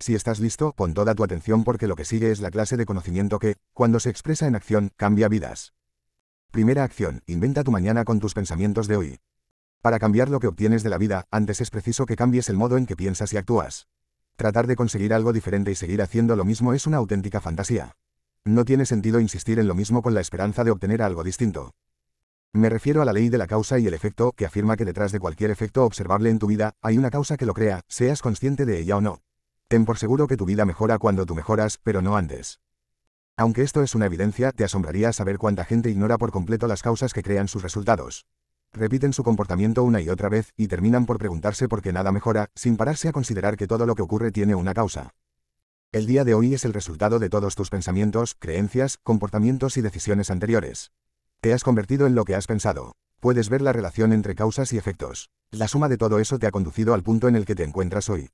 Si estás listo, pon toda tu atención porque lo que sigue es la clase de conocimiento que, cuando se expresa en acción, cambia vidas. Primera acción, inventa tu mañana con tus pensamientos de hoy. Para cambiar lo que obtienes de la vida, antes es preciso que cambies el modo en que piensas y actúas. Tratar de conseguir algo diferente y seguir haciendo lo mismo es una auténtica fantasía. No tiene sentido insistir en lo mismo con la esperanza de obtener algo distinto. Me refiero a la ley de la causa y el efecto, que afirma que detrás de cualquier efecto observable en tu vida, hay una causa que lo crea, seas consciente de ella o no. Ten por seguro que tu vida mejora cuando tú mejoras, pero no antes. Aunque esto es una evidencia, te asombraría saber cuánta gente ignora por completo las causas que crean sus resultados. Repiten su comportamiento una y otra vez, y terminan por preguntarse por qué nada mejora, sin pararse a considerar que todo lo que ocurre tiene una causa. El día de hoy es el resultado de todos tus pensamientos, creencias, comportamientos y decisiones anteriores. Te has convertido en lo que has pensado. Puedes ver la relación entre causas y efectos. La suma de todo eso te ha conducido al punto en el que te encuentras hoy.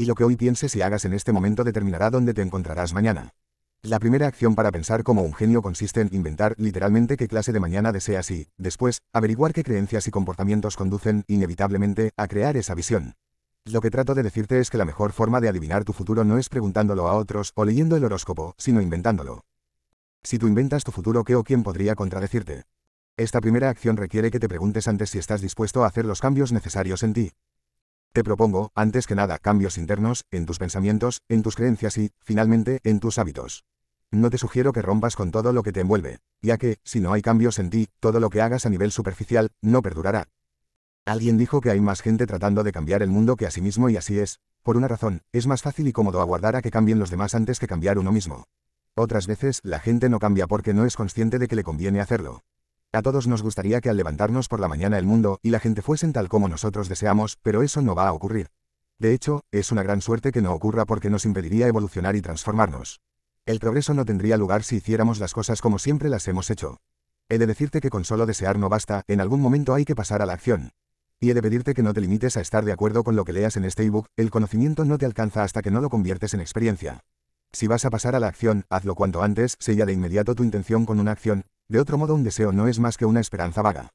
Y lo que hoy pienses y hagas en este momento determinará dónde te encontrarás mañana. La primera acción para pensar como un genio consiste en inventar literalmente qué clase de mañana deseas y, después, averiguar qué creencias y comportamientos conducen, inevitablemente, a crear esa visión. Lo que trato de decirte es que la mejor forma de adivinar tu futuro no es preguntándolo a otros o leyendo el horóscopo, sino inventándolo. Si tú inventas tu futuro, ¿qué o quién podría contradecirte? Esta primera acción requiere que te preguntes antes si estás dispuesto a hacer los cambios necesarios en ti. Te propongo, antes que nada, cambios internos, en tus pensamientos, en tus creencias y, finalmente, en tus hábitos. No te sugiero que rompas con todo lo que te envuelve, ya que, si no hay cambios en ti, todo lo que hagas a nivel superficial, no perdurará. Alguien dijo que hay más gente tratando de cambiar el mundo que a sí mismo y así es, por una razón, es más fácil y cómodo aguardar a que cambien los demás antes que cambiar uno mismo. Otras veces, la gente no cambia porque no es consciente de que le conviene hacerlo. A todos nos gustaría que al levantarnos por la mañana el mundo y la gente fuesen tal como nosotros deseamos, pero eso no va a ocurrir. De hecho, es una gran suerte que no ocurra porque nos impediría evolucionar y transformarnos. El progreso no tendría lugar si hiciéramos las cosas como siempre las hemos hecho. He de decirte que con solo desear no basta, en algún momento hay que pasar a la acción. Y he de pedirte que no te limites a estar de acuerdo con lo que leas en este ebook, el conocimiento no te alcanza hasta que no lo conviertes en experiencia. Si vas a pasar a la acción, hazlo cuanto antes, sella de inmediato tu intención con una acción, de otro modo un deseo no es más que una esperanza vaga.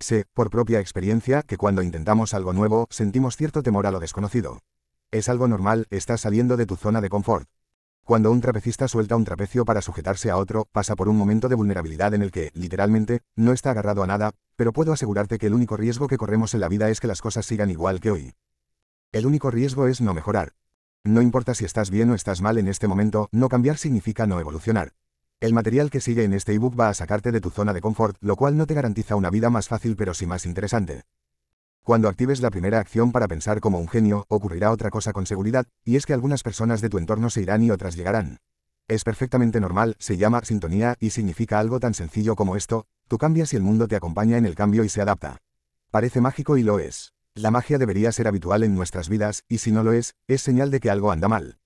Sé, por propia experiencia, que cuando intentamos algo nuevo, sentimos cierto temor a lo desconocido. Es algo normal, estás saliendo de tu zona de confort. Cuando un trapecista suelta un trapecio para sujetarse a otro, pasa por un momento de vulnerabilidad en el que, literalmente, no está agarrado a nada, pero puedo asegurarte que el único riesgo que corremos en la vida es que las cosas sigan igual que hoy. El único riesgo es no mejorar. No importa si estás bien o estás mal en este momento, no cambiar significa no evolucionar. El material que sigue en este ebook va a sacarte de tu zona de confort, lo cual no te garantiza una vida más fácil pero sí más interesante. Cuando actives la primera acción para pensar como un genio, ocurrirá otra cosa con seguridad, y es que algunas personas de tu entorno se irán y otras llegarán. Es perfectamente normal, se llama sintonía y significa algo tan sencillo como esto, tú cambias y el mundo te acompaña en el cambio y se adapta. Parece mágico y lo es. La magia debería ser habitual en nuestras vidas, y si no lo es, es señal de que algo anda mal.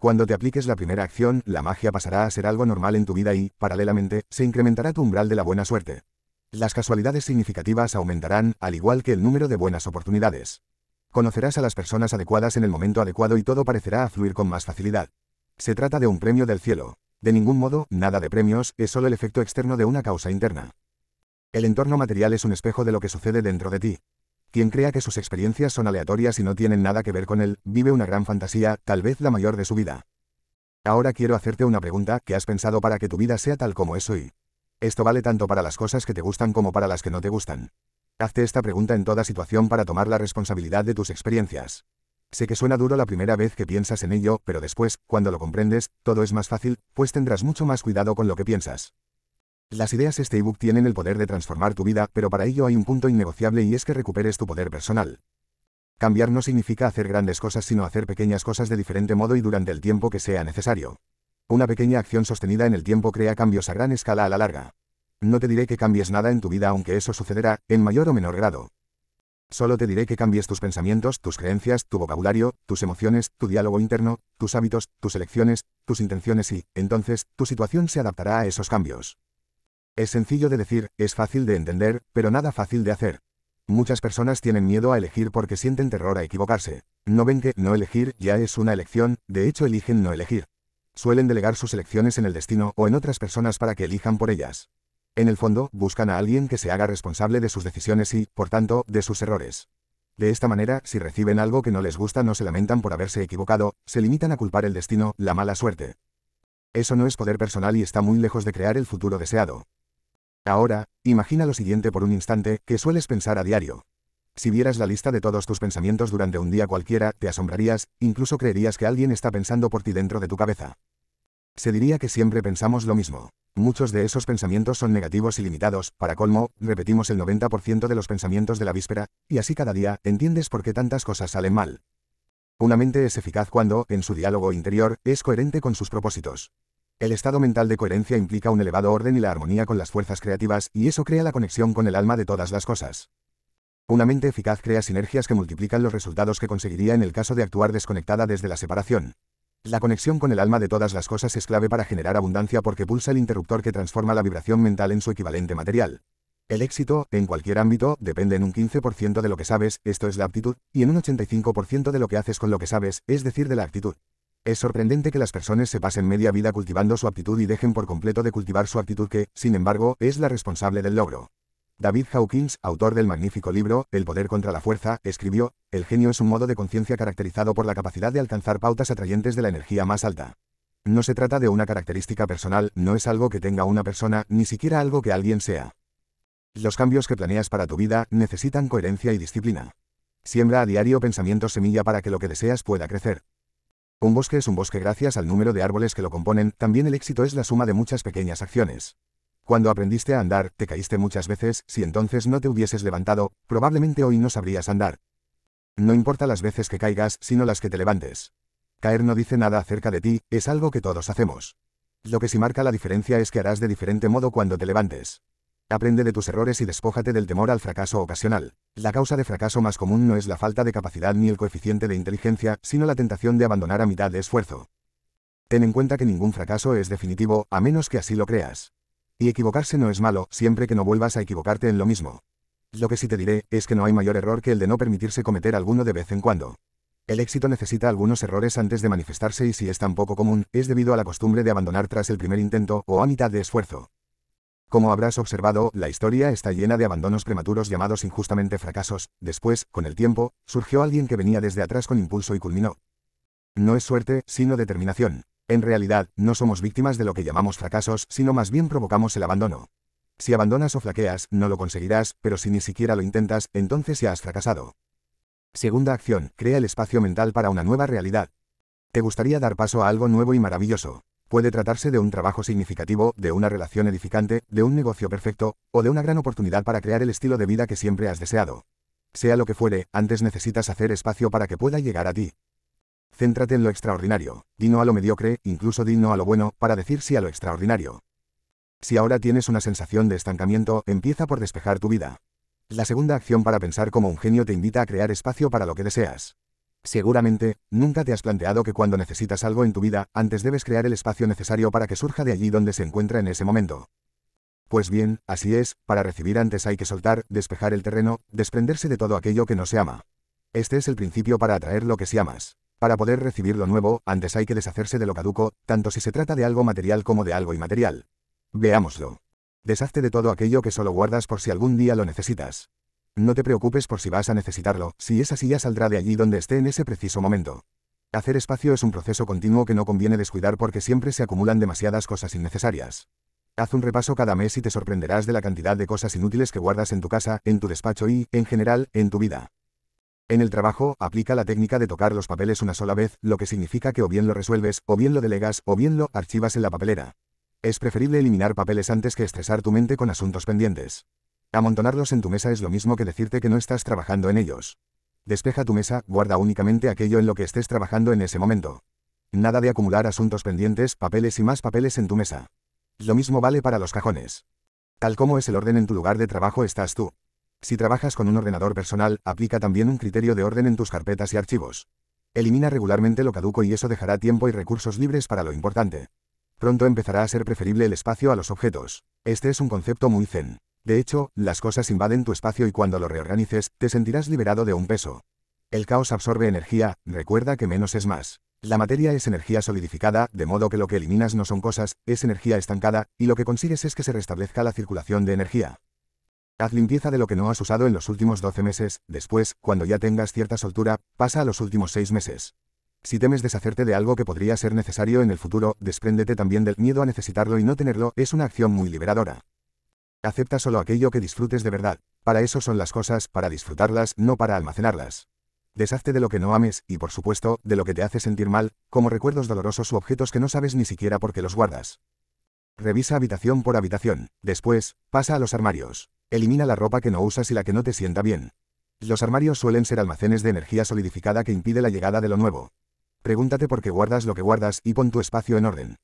Cuando te apliques la primera acción, la magia pasará a ser algo normal en tu vida y, paralelamente, se incrementará tu umbral de la buena suerte. Las casualidades significativas aumentarán, al igual que el número de buenas oportunidades. Conocerás a las personas adecuadas en el momento adecuado y todo parecerá fluir con más facilidad. Se trata de un premio del cielo. De ningún modo, nada de premios, es solo el efecto externo de una causa interna. El entorno material es un espejo de lo que sucede dentro de ti. Quien crea que sus experiencias son aleatorias y no tienen nada que ver con él, vive una gran fantasía, tal vez la mayor de su vida. Ahora quiero hacerte una pregunta, ¿qué has pensado para que tu vida sea tal como es hoy? Esto vale tanto para las cosas que te gustan como para las que no te gustan. Hazte esta pregunta en toda situación para tomar la responsabilidad de tus experiencias. Sé que suena duro la primera vez que piensas en ello, pero después, cuando lo comprendes, todo es más fácil, pues tendrás mucho más cuidado con lo que piensas. Las ideas este ebook tienen el poder de transformar tu vida, pero para ello hay un punto innegociable y es que recuperes tu poder personal. Cambiar no significa hacer grandes cosas sino hacer pequeñas cosas de diferente modo y durante el tiempo que sea necesario. Una pequeña acción sostenida en el tiempo crea cambios a gran escala a la larga. No te diré que cambies nada en tu vida aunque eso sucederá, en mayor o menor grado. Solo te diré que cambies tus pensamientos, tus creencias, tu vocabulario, tus emociones, tu diálogo interno, tus hábitos, tus elecciones, tus intenciones y, entonces, tu situación se adaptará a esos cambios. Es sencillo de decir, es fácil de entender, pero nada fácil de hacer. Muchas personas tienen miedo a elegir porque sienten terror a equivocarse. No ven que no elegir ya es una elección, de hecho eligen no elegir. Suelen delegar sus elecciones en el destino o en otras personas para que elijan por ellas. En el fondo, buscan a alguien que se haga responsable de sus decisiones y, por tanto, de sus errores. De esta manera, si reciben algo que no les gusta no se lamentan por haberse equivocado, se limitan a culpar el destino, la mala suerte. Eso no es poder personal y está muy lejos de crear el futuro deseado. Ahora, imagina lo siguiente por un instante, que sueles pensar a diario. Si vieras la lista de todos tus pensamientos durante un día cualquiera, te asombrarías, incluso creerías que alguien está pensando por ti dentro de tu cabeza. Se diría que siempre pensamos lo mismo. Muchos de esos pensamientos son negativos y limitados, para colmo, repetimos el 90% de los pensamientos de la víspera, y así cada día, entiendes por qué tantas cosas salen mal. Una mente es eficaz cuando, en su diálogo interior, es coherente con sus propósitos. El estado mental de coherencia implica un elevado orden y la armonía con las fuerzas creativas, y eso crea la conexión con el alma de todas las cosas. Una mente eficaz crea sinergias que multiplican los resultados que conseguiría en el caso de actuar desconectada desde la separación. La conexión con el alma de todas las cosas es clave para generar abundancia porque pulsa el interruptor que transforma la vibración mental en su equivalente material. El éxito, en cualquier ámbito, depende en un 15% de lo que sabes, esto es la aptitud, y en un 85% de lo que haces con lo que sabes, es decir, de la actitud. Es sorprendente que las personas se pasen media vida cultivando su aptitud y dejen por completo de cultivar su actitud que, sin embargo, es la responsable del logro. David Hawkins, autor del magnífico libro El poder contra la fuerza, escribió, El genio es un modo de conciencia caracterizado por la capacidad de alcanzar pautas atrayentes de la energía más alta. No se trata de una característica personal, no es algo que tenga una persona, ni siquiera algo que alguien sea. Los cambios que planeas para tu vida necesitan coherencia y disciplina. Siembra a diario pensamientos semilla para que lo que deseas pueda crecer. Un bosque es un bosque gracias al número de árboles que lo componen, también el éxito es la suma de muchas pequeñas acciones. Cuando aprendiste a andar, te caíste muchas veces, si entonces no te hubieses levantado, probablemente hoy no sabrías andar. No importa las veces que caigas, sino las que te levantes. Caer no dice nada acerca de ti, es algo que todos hacemos. Lo que sí marca la diferencia es que harás de diferente modo cuando te levantes. Aprende de tus errores y despójate del temor al fracaso ocasional. La causa de fracaso más común no es la falta de capacidad ni el coeficiente de inteligencia, sino la tentación de abandonar a mitad de esfuerzo. Ten en cuenta que ningún fracaso es definitivo, a menos que así lo creas. Y equivocarse no es malo, siempre que no vuelvas a equivocarte en lo mismo. Lo que sí te diré, es que no hay mayor error que el de no permitirse cometer alguno de vez en cuando. El éxito necesita algunos errores antes de manifestarse y si es tan poco común, es debido a la costumbre de abandonar tras el primer intento o a mitad de esfuerzo. Como habrás observado, la historia está llena de abandonos prematuros llamados injustamente fracasos. Después, con el tiempo, surgió alguien que venía desde atrás con impulso y culminó. No es suerte, sino determinación. En realidad, no somos víctimas de lo que llamamos fracasos, sino más bien provocamos el abandono. Si abandonas o flaqueas, no lo conseguirás, pero si ni siquiera lo intentas, entonces ya has fracasado. Segunda acción, crea el espacio mental para una nueva realidad. ¿Te gustaría dar paso a algo nuevo y maravilloso? Puede tratarse de un trabajo significativo, de una relación edificante, de un negocio perfecto, o de una gran oportunidad para crear el estilo de vida que siempre has deseado. Sea lo que fuere, antes necesitas hacer espacio para que pueda llegar a ti. Céntrate en lo extraordinario, di no a lo mediocre, incluso di no a lo bueno, para decir sí a lo extraordinario. Si ahora tienes una sensación de estancamiento, empieza por despejar tu vida. La segunda acción para pensar como un genio te invita a crear espacio para lo que deseas. Seguramente, nunca te has planteado que cuando necesitas algo en tu vida, antes debes crear el espacio necesario para que surja de allí donde se encuentra en ese momento. Pues bien, así es, para recibir antes hay que soltar, despejar el terreno, desprenderse de todo aquello que no se ama. Este es el principio para atraer lo que se amas. Para poder recibir lo nuevo, antes hay que deshacerse de lo caduco, tanto si se trata de algo material como de algo inmaterial. Veámoslo. Deshazte de todo aquello que solo guardas por si algún día lo necesitas. No te preocupes por si vas a necesitarlo, si es así ya saldrá de allí donde esté en ese preciso momento. Hacer espacio es un proceso continuo que no conviene descuidar porque siempre se acumulan demasiadas cosas innecesarias. Haz un repaso cada mes y te sorprenderás de la cantidad de cosas inútiles que guardas en tu casa, en tu despacho y, en general, en tu vida. En el trabajo, aplica la técnica de tocar los papeles una sola vez, lo que significa que o bien lo resuelves, o bien lo delegas, o bien lo archivas en la papelera. Es preferible eliminar papeles antes que estresar tu mente con asuntos pendientes. Amontonarlos en tu mesa es lo mismo que decirte que no estás trabajando en ellos. Despeja tu mesa, guarda únicamente aquello en lo que estés trabajando en ese momento. Nada de acumular asuntos pendientes, papeles y más papeles en tu mesa. Lo mismo vale para los cajones. Tal como es el orden en tu lugar de trabajo estás tú. Si trabajas con un ordenador personal, aplica también un criterio de orden en tus carpetas y archivos. Elimina regularmente lo caduco y eso dejará tiempo y recursos libres para lo importante. Pronto empezará a ser preferible el espacio a los objetos. Este es un concepto muy zen. De hecho, las cosas invaden tu espacio y cuando lo reorganices, te sentirás liberado de un peso. El caos absorbe energía, recuerda que menos es más. La materia es energía solidificada, de modo que lo que eliminas no son cosas, es energía estancada, y lo que consigues es que se restablezca la circulación de energía. Haz limpieza de lo que no has usado en los últimos 12 meses, después, cuando ya tengas cierta soltura, pasa a los últimos 6 meses. Si temes deshacerte de algo que podría ser necesario en el futuro, despréndete también del miedo a necesitarlo y no tenerlo, es una acción muy liberadora. Acepta solo aquello que disfrutes de verdad. Para eso son las cosas, para disfrutarlas, no para almacenarlas. Deshazte de lo que no ames, y por supuesto, de lo que te hace sentir mal, como recuerdos dolorosos u objetos que no sabes ni siquiera por qué los guardas. Revisa habitación por habitación. Después, pasa a los armarios. Elimina la ropa que no usas y la que no te sienta bien. Los armarios suelen ser almacenes de energía solidificada que impide la llegada de lo nuevo. Pregúntate por qué guardas lo que guardas y pon tu espacio en orden.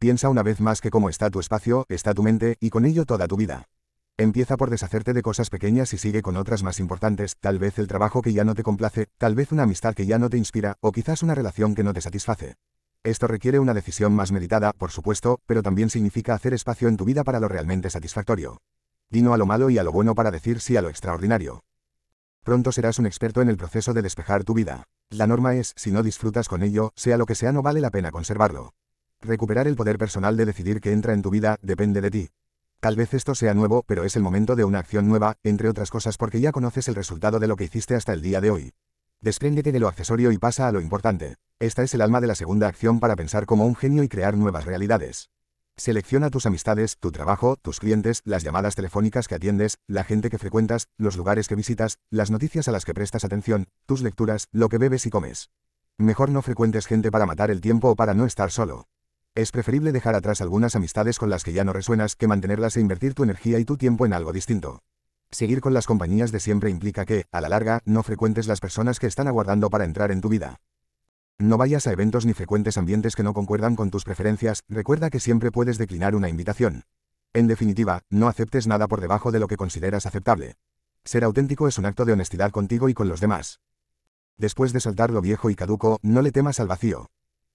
Piensa una vez más que cómo está tu espacio, está tu mente, y con ello toda tu vida. Empieza por deshacerte de cosas pequeñas y sigue con otras más importantes, tal vez el trabajo que ya no te complace, tal vez una amistad que ya no te inspira, o quizás una relación que no te satisface. Esto requiere una decisión más meditada, por supuesto, pero también significa hacer espacio en tu vida para lo realmente satisfactorio. Dino a lo malo y a lo bueno para decir sí a lo extraordinario. Pronto serás un experto en el proceso de despejar tu vida. La norma es, si no disfrutas con ello, sea lo que sea no vale la pena conservarlo. Recuperar el poder personal de decidir qué entra en tu vida, depende de ti. Tal vez esto sea nuevo, pero es el momento de una acción nueva, entre otras cosas porque ya conoces el resultado de lo que hiciste hasta el día de hoy. Despréndete de lo accesorio y pasa a lo importante. Esta es el alma de la segunda acción para pensar como un genio y crear nuevas realidades. Selecciona tus amistades, tu trabajo, tus clientes, las llamadas telefónicas que atiendes, la gente que frecuentas, los lugares que visitas, las noticias a las que prestas atención, tus lecturas, lo que bebes y comes. Mejor no frecuentes gente para matar el tiempo o para no estar solo. Es preferible dejar atrás algunas amistades con las que ya no resuenas que mantenerlas e invertir tu energía y tu tiempo en algo distinto. Seguir con las compañías de siempre implica que, a la larga, no frecuentes las personas que están aguardando para entrar en tu vida. No vayas a eventos ni frecuentes ambientes que no concuerdan con tus preferencias, recuerda que siempre puedes declinar una invitación. En definitiva, no aceptes nada por debajo de lo que consideras aceptable. Ser auténtico es un acto de honestidad contigo y con los demás. Después de soltar lo viejo y caduco, no le temas al vacío.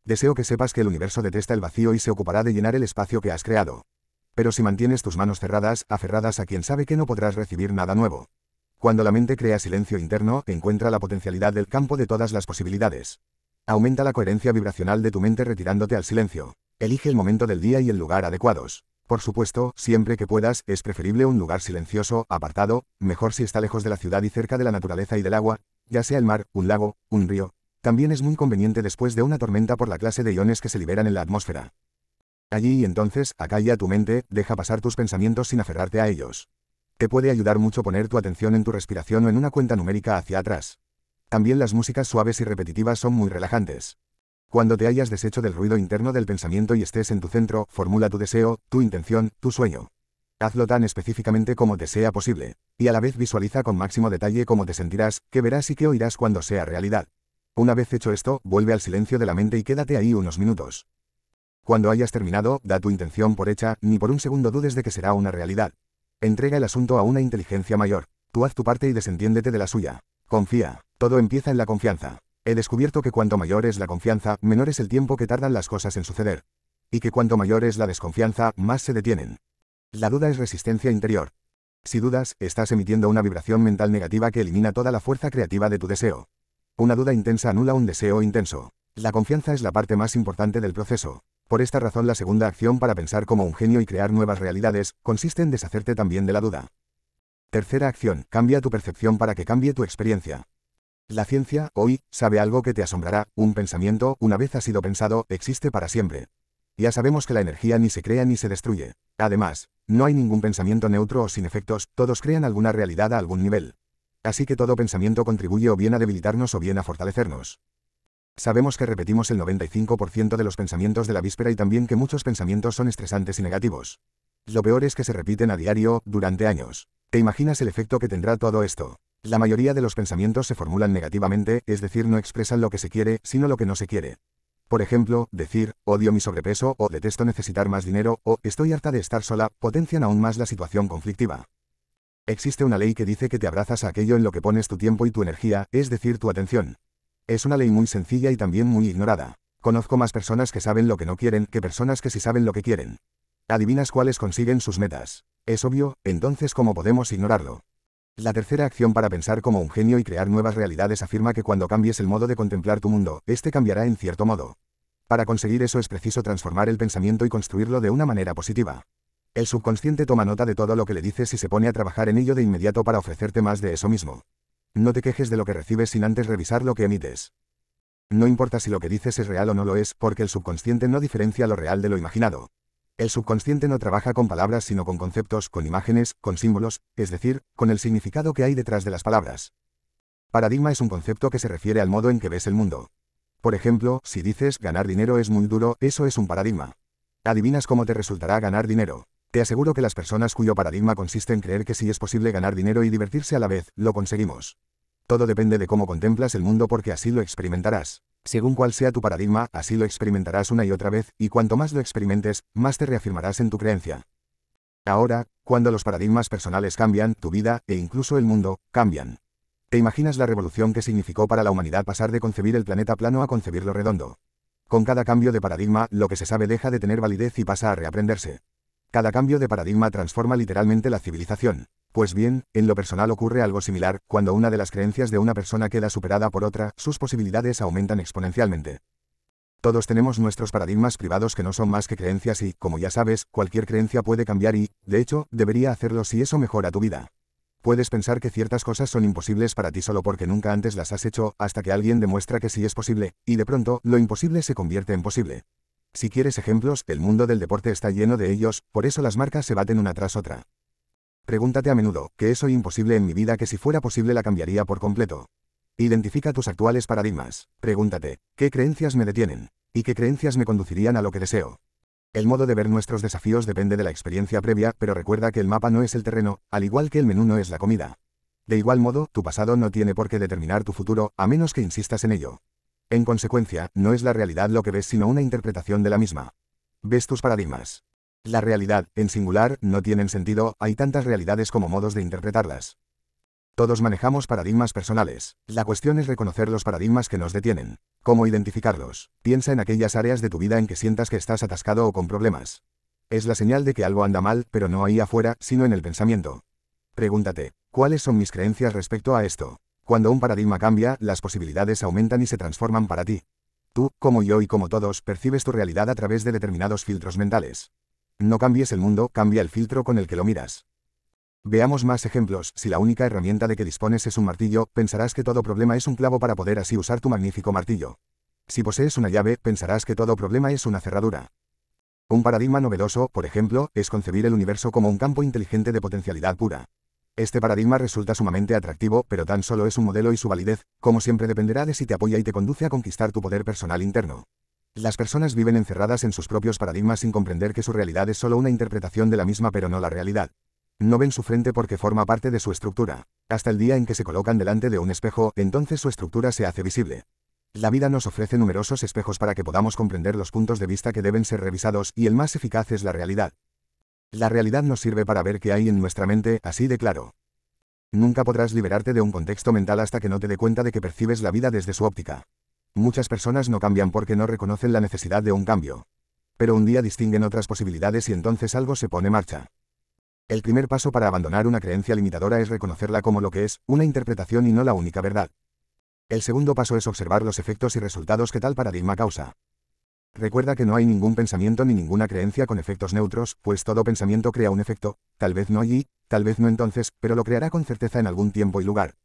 Deseo que sepas que el universo detesta el vacío y se ocupará de llenar el espacio que has creado. Pero si mantienes tus manos cerradas, aferradas a quien sabe que no podrás recibir nada nuevo. Cuando la mente crea silencio interno, encuentra la potencialidad del campo de todas las posibilidades. Aumenta la coherencia vibracional de tu mente retirándote al silencio. Elige el momento del día y el lugar adecuados. Por supuesto, siempre que puedas, es preferible un lugar silencioso, apartado, mejor si está lejos de la ciudad y cerca de la naturaleza y del agua, ya sea el mar, un lago, un río. También es muy conveniente después de una tormenta por la clase de iones que se liberan en la atmósfera. Allí y entonces, acalla tu mente, deja pasar tus pensamientos sin aferrarte a ellos. Te puede ayudar mucho poner tu atención en tu respiración o en una cuenta numérica hacia atrás. También las músicas suaves y repetitivas son muy relajantes. Cuando te hayas deshecho del ruido interno del pensamiento y estés en tu centro, formula tu deseo, tu intención, tu sueño. Hazlo tan específicamente como te sea posible, y a la vez visualiza con máximo detalle cómo te sentirás, qué verás y qué oirás cuando sea realidad. Una vez hecho esto, vuelve al silencio de la mente y quédate ahí unos minutos. Cuando hayas terminado, da tu intención por hecha, ni por un segundo dudes de que será una realidad. Entrega el asunto a una inteligencia mayor. Tú haz tu parte y desentiéndete de la suya. Confía. Todo empieza en la confianza. He descubierto que cuanto mayor es la confianza, menor es el tiempo que tardan las cosas en suceder. Y que cuanto mayor es la desconfianza, más se detienen. La duda es resistencia interior. Si dudas, estás emitiendo una vibración mental negativa que elimina toda la fuerza creativa de tu deseo. Una duda intensa anula un deseo intenso. La confianza es la parte más importante del proceso. Por esta razón la segunda acción para pensar como un genio y crear nuevas realidades, consiste en deshacerte también de la duda. Tercera acción, cambia tu percepción para que cambie tu experiencia. La ciencia, hoy, sabe algo que te asombrará, un pensamiento, una vez ha sido pensado, existe para siempre. Ya sabemos que la energía ni se crea ni se destruye. Además, no hay ningún pensamiento neutro o sin efectos, todos crean alguna realidad a algún nivel. Así que todo pensamiento contribuye o bien a debilitarnos o bien a fortalecernos. Sabemos que repetimos el 95% de los pensamientos de la víspera y también que muchos pensamientos son estresantes y negativos. Lo peor es que se repiten a diario, durante años. ¿Te imaginas el efecto que tendrá todo esto? La mayoría de los pensamientos se formulan negativamente, es decir, no expresan lo que se quiere, sino lo que no se quiere. Por ejemplo, decir, odio mi sobrepeso, o detesto necesitar más dinero, o estoy harta de estar sola, potencian aún más la situación conflictiva. Existe una ley que dice que te abrazas a aquello en lo que pones tu tiempo y tu energía, es decir, tu atención. Es una ley muy sencilla y también muy ignorada. Conozco más personas que saben lo que no quieren que personas que sí saben lo que quieren. ¿Adivinas cuáles consiguen sus metas? Es obvio, entonces ¿cómo podemos ignorarlo? La tercera acción para pensar como un genio y crear nuevas realidades afirma que cuando cambies el modo de contemplar tu mundo, este cambiará en cierto modo. Para conseguir eso es preciso transformar el pensamiento y construirlo de una manera positiva. El subconsciente toma nota de todo lo que le dices y se pone a trabajar en ello de inmediato para ofrecerte más de eso mismo. No te quejes de lo que recibes sin antes revisar lo que emites. No importa si lo que dices es real o no lo es, porque el subconsciente no diferencia lo real de lo imaginado. El subconsciente no trabaja con palabras sino con conceptos, con imágenes, con símbolos, es decir, con el significado que hay detrás de las palabras. Paradigma es un concepto que se refiere al modo en que ves el mundo. Por ejemplo, si dices ganar dinero es muy duro, eso es un paradigma. Adivinas cómo te resultará ganar dinero. Te aseguro que las personas cuyo paradigma consiste en creer que sí es posible ganar dinero y divertirse a la vez, lo conseguimos. Todo depende de cómo contemplas el mundo porque así lo experimentarás. Según cuál sea tu paradigma, así lo experimentarás una y otra vez, y cuanto más lo experimentes, más te reafirmarás en tu creencia. Ahora, cuando los paradigmas personales cambian, tu vida, e incluso el mundo, cambian. ¿Te imaginas la revolución que significó para la humanidad pasar de concebir el planeta plano a concebirlo redondo? Con cada cambio de paradigma, lo que se sabe deja de tener validez y pasa a reaprenderse. Cada cambio de paradigma transforma literalmente la civilización. Pues bien, en lo personal ocurre algo similar, cuando una de las creencias de una persona queda superada por otra, sus posibilidades aumentan exponencialmente. Todos tenemos nuestros paradigmas privados que no son más que creencias y, como ya sabes, cualquier creencia puede cambiar y, de hecho, debería hacerlo si eso mejora tu vida. Puedes pensar que ciertas cosas son imposibles para ti solo porque nunca antes las has hecho, hasta que alguien demuestra que sí es posible, y de pronto, lo imposible se convierte en posible. Si quieres ejemplos, el mundo del deporte está lleno de ellos, por eso las marcas se baten una tras otra. Pregúntate a menudo, ¿qué es hoy imposible en mi vida que si fuera posible la cambiaría por completo? Identifica tus actuales paradigmas. Pregúntate, ¿qué creencias me detienen? ¿Y qué creencias me conducirían a lo que deseo? El modo de ver nuestros desafíos depende de la experiencia previa, pero recuerda que el mapa no es el terreno, al igual que el menú no es la comida. De igual modo, tu pasado no tiene por qué determinar tu futuro, a menos que insistas en ello. En consecuencia, no es la realidad lo que ves sino una interpretación de la misma. Ves tus paradigmas. La realidad, en singular, no tienen sentido, hay tantas realidades como modos de interpretarlas. Todos manejamos paradigmas personales. La cuestión es reconocer los paradigmas que nos detienen. ¿Cómo identificarlos? Piensa en aquellas áreas de tu vida en que sientas que estás atascado o con problemas. Es la señal de que algo anda mal, pero no ahí afuera, sino en el pensamiento. Pregúntate, ¿cuáles son mis creencias respecto a esto? Cuando un paradigma cambia, las posibilidades aumentan y se transforman para ti. Tú, como yo y como todos, percibes tu realidad a través de determinados filtros mentales. No cambies el mundo, cambia el filtro con el que lo miras. Veamos más ejemplos, si la única herramienta de que dispones es un martillo, pensarás que todo problema es un clavo para poder así usar tu magnífico martillo. Si posees una llave, pensarás que todo problema es una cerradura. Un paradigma novedoso, por ejemplo, es concebir el universo como un campo inteligente de potencialidad pura. Este paradigma resulta sumamente atractivo, pero tan solo es un modelo y su validez, como siempre dependerá de si te apoya y te conduce a conquistar tu poder personal interno. Las personas viven encerradas en sus propios paradigmas sin comprender que su realidad es solo una interpretación de la misma pero no la realidad. No ven su frente porque forma parte de su estructura. Hasta el día en que se colocan delante de un espejo, entonces su estructura se hace visible. La vida nos ofrece numerosos espejos para que podamos comprender los puntos de vista que deben ser revisados y el más eficaz es la realidad. La realidad nos sirve para ver qué hay en nuestra mente, así de claro. Nunca podrás liberarte de un contexto mental hasta que no te dé cuenta de que percibes la vida desde su óptica. Muchas personas no cambian porque no reconocen la necesidad de un cambio. Pero un día distinguen otras posibilidades y entonces algo se pone en marcha. El primer paso para abandonar una creencia limitadora es reconocerla como lo que es, una interpretación y no la única verdad. El segundo paso es observar los efectos y resultados que tal paradigma causa. Recuerda que no hay ningún pensamiento ni ninguna creencia con efectos neutros, pues todo pensamiento crea un efecto, tal vez no allí, tal vez no entonces, pero lo creará con certeza en algún tiempo y lugar.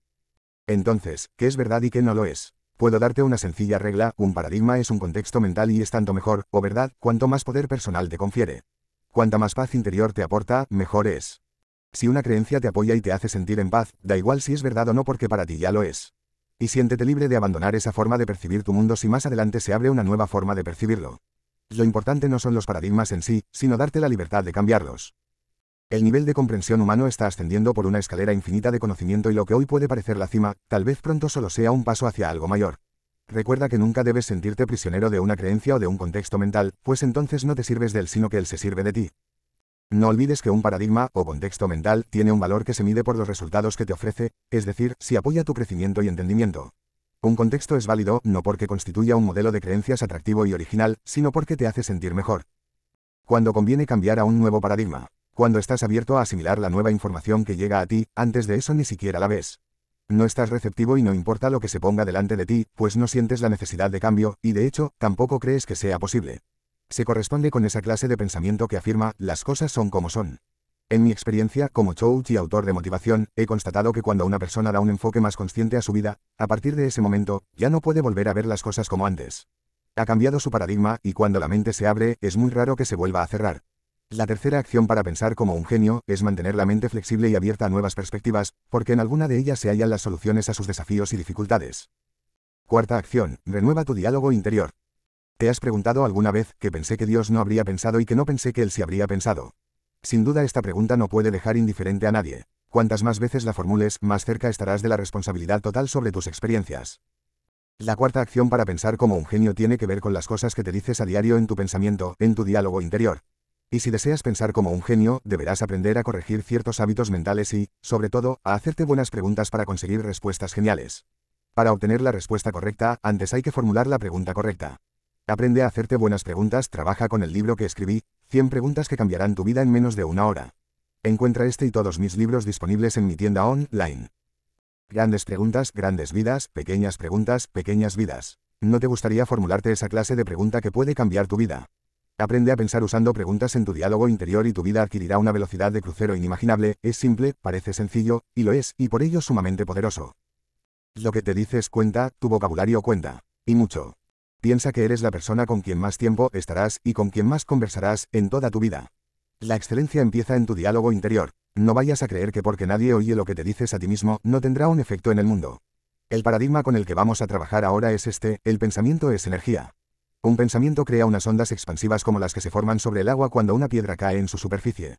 Entonces, ¿qué es verdad y qué no lo es? Puedo darte una sencilla regla, un paradigma es un contexto mental y es tanto mejor, o verdad, cuanto más poder personal te confiere. Cuanta más paz interior te aporta, mejor es. Si una creencia te apoya y te hace sentir en paz, da igual si es verdad o no porque para ti ya lo es. Y siéntete libre de abandonar esa forma de percibir tu mundo si más adelante se abre una nueva forma de percibirlo. Lo importante no son los paradigmas en sí, sino darte la libertad de cambiarlos. El nivel de comprensión humano está ascendiendo por una escalera infinita de conocimiento y lo que hoy puede parecer la cima, tal vez pronto solo sea un paso hacia algo mayor. Recuerda que nunca debes sentirte prisionero de una creencia o de un contexto mental, pues entonces no te sirves de él sino que él se sirve de ti. No olvides que un paradigma o contexto mental tiene un valor que se mide por los resultados que te ofrece, es decir, si apoya tu crecimiento y entendimiento. Un contexto es válido no porque constituya un modelo de creencias atractivo y original, sino porque te hace sentir mejor. Cuando conviene cambiar a un nuevo paradigma. Cuando estás abierto a asimilar la nueva información que llega a ti, antes de eso ni siquiera la ves. No estás receptivo y no importa lo que se ponga delante de ti, pues no sientes la necesidad de cambio, y de hecho, tampoco crees que sea posible. Se corresponde con esa clase de pensamiento que afirma, las cosas son como son. En mi experiencia, como coach y autor de motivación, he constatado que cuando una persona da un enfoque más consciente a su vida, a partir de ese momento, ya no puede volver a ver las cosas como antes. Ha cambiado su paradigma y cuando la mente se abre, es muy raro que se vuelva a cerrar. La tercera acción para pensar como un genio es mantener la mente flexible y abierta a nuevas perspectivas, porque en alguna de ellas se hallan las soluciones a sus desafíos y dificultades. Cuarta acción, renueva tu diálogo interior. ¿Te has preguntado alguna vez que pensé que Dios no habría pensado y que no pensé que Él sí habría pensado? Sin duda esta pregunta no puede dejar indiferente a nadie. Cuantas más veces la formules, más cerca estarás de la responsabilidad total sobre tus experiencias. La cuarta acción para pensar como un genio tiene que ver con las cosas que te dices a diario en tu pensamiento, en tu diálogo interior. Y si deseas pensar como un genio, deberás aprender a corregir ciertos hábitos mentales y, sobre todo, a hacerte buenas preguntas para conseguir respuestas geniales. Para obtener la respuesta correcta, antes hay que formular la pregunta correcta. Aprende a hacerte buenas preguntas, trabaja con el libro que escribí, 100 preguntas que cambiarán tu vida en menos de una hora. Encuentra este y todos mis libros disponibles en mi tienda online. Grandes preguntas, grandes vidas, pequeñas preguntas, pequeñas vidas. ¿No te gustaría formularte esa clase de pregunta que puede cambiar tu vida? Aprende a pensar usando preguntas en tu diálogo interior y tu vida adquirirá una velocidad de crucero inimaginable, es simple, parece sencillo, y lo es, y por ello sumamente poderoso. Lo que te dices cuenta, tu vocabulario cuenta. Y mucho. Piensa que eres la persona con quien más tiempo estarás y con quien más conversarás en toda tu vida. La excelencia empieza en tu diálogo interior. No vayas a creer que porque nadie oye lo que te dices a ti mismo, no tendrá un efecto en el mundo. El paradigma con el que vamos a trabajar ahora es este, el pensamiento es energía. Un pensamiento crea unas ondas expansivas como las que se forman sobre el agua cuando una piedra cae en su superficie.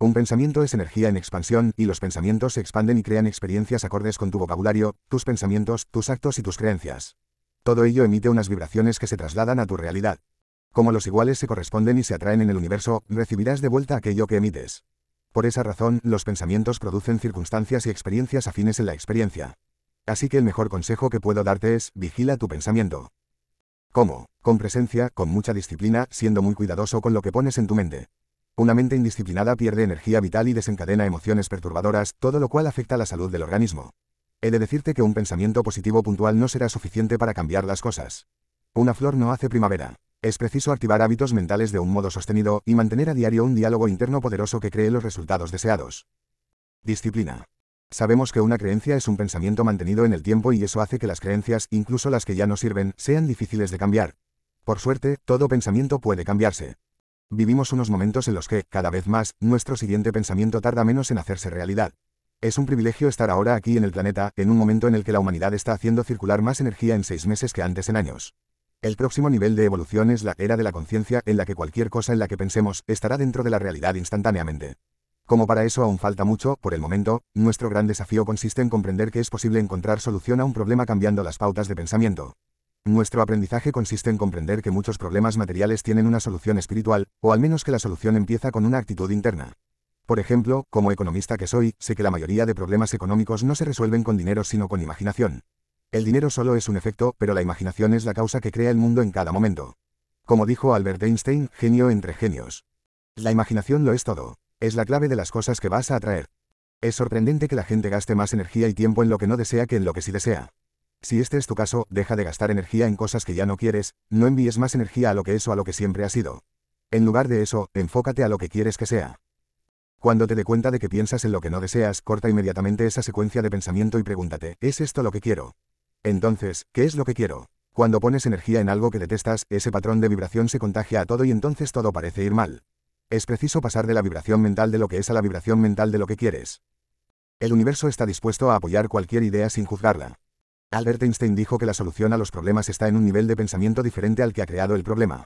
Un pensamiento es energía en expansión, y los pensamientos se expanden y crean experiencias acordes con tu vocabulario, tus pensamientos, tus actos y tus creencias. Todo ello emite unas vibraciones que se trasladan a tu realidad. Como los iguales se corresponden y se atraen en el universo, recibirás de vuelta aquello que emites. Por esa razón, los pensamientos producen circunstancias y experiencias afines en la experiencia. Así que el mejor consejo que puedo darte es, vigila tu pensamiento. ¿Cómo? Con presencia, con mucha disciplina, siendo muy cuidadoso con lo que pones en tu mente. Una mente indisciplinada pierde energía vital y desencadena emociones perturbadoras, todo lo cual afecta la salud del organismo. He de decirte que un pensamiento positivo puntual no será suficiente para cambiar las cosas. Una flor no hace primavera. Es preciso activar hábitos mentales de un modo sostenido y mantener a diario un diálogo interno poderoso que cree los resultados deseados. Disciplina. Sabemos que una creencia es un pensamiento mantenido en el tiempo y eso hace que las creencias, incluso las que ya no sirven, sean difíciles de cambiar. Por suerte, todo pensamiento puede cambiarse. Vivimos unos momentos en los que, cada vez más, nuestro siguiente pensamiento tarda menos en hacerse realidad. Es un privilegio estar ahora aquí en el planeta, en un momento en el que la humanidad está haciendo circular más energía en seis meses que antes en años. El próximo nivel de evolución es la era de la conciencia en la que cualquier cosa en la que pensemos estará dentro de la realidad instantáneamente. Como para eso aún falta mucho, por el momento, nuestro gran desafío consiste en comprender que es posible encontrar solución a un problema cambiando las pautas de pensamiento. Nuestro aprendizaje consiste en comprender que muchos problemas materiales tienen una solución espiritual, o al menos que la solución empieza con una actitud interna. Por ejemplo, como economista que soy, sé que la mayoría de problemas económicos no se resuelven con dinero sino con imaginación. El dinero solo es un efecto, pero la imaginación es la causa que crea el mundo en cada momento. Como dijo Albert Einstein, genio entre genios. La imaginación lo es todo. Es la clave de las cosas que vas a atraer. Es sorprendente que la gente gaste más energía y tiempo en lo que no desea que en lo que sí desea. Si este es tu caso, deja de gastar energía en cosas que ya no quieres, no envíes más energía a lo que es o a lo que siempre ha sido. En lugar de eso, enfócate a lo que quieres que sea. Cuando te dé cuenta de que piensas en lo que no deseas, corta inmediatamente esa secuencia de pensamiento y pregúntate, ¿es esto lo que quiero? Entonces, ¿qué es lo que quiero? Cuando pones energía en algo que detestas, ese patrón de vibración se contagia a todo y entonces todo parece ir mal. Es preciso pasar de la vibración mental de lo que es a la vibración mental de lo que quieres. El universo está dispuesto a apoyar cualquier idea sin juzgarla. Albert Einstein dijo que la solución a los problemas está en un nivel de pensamiento diferente al que ha creado el problema.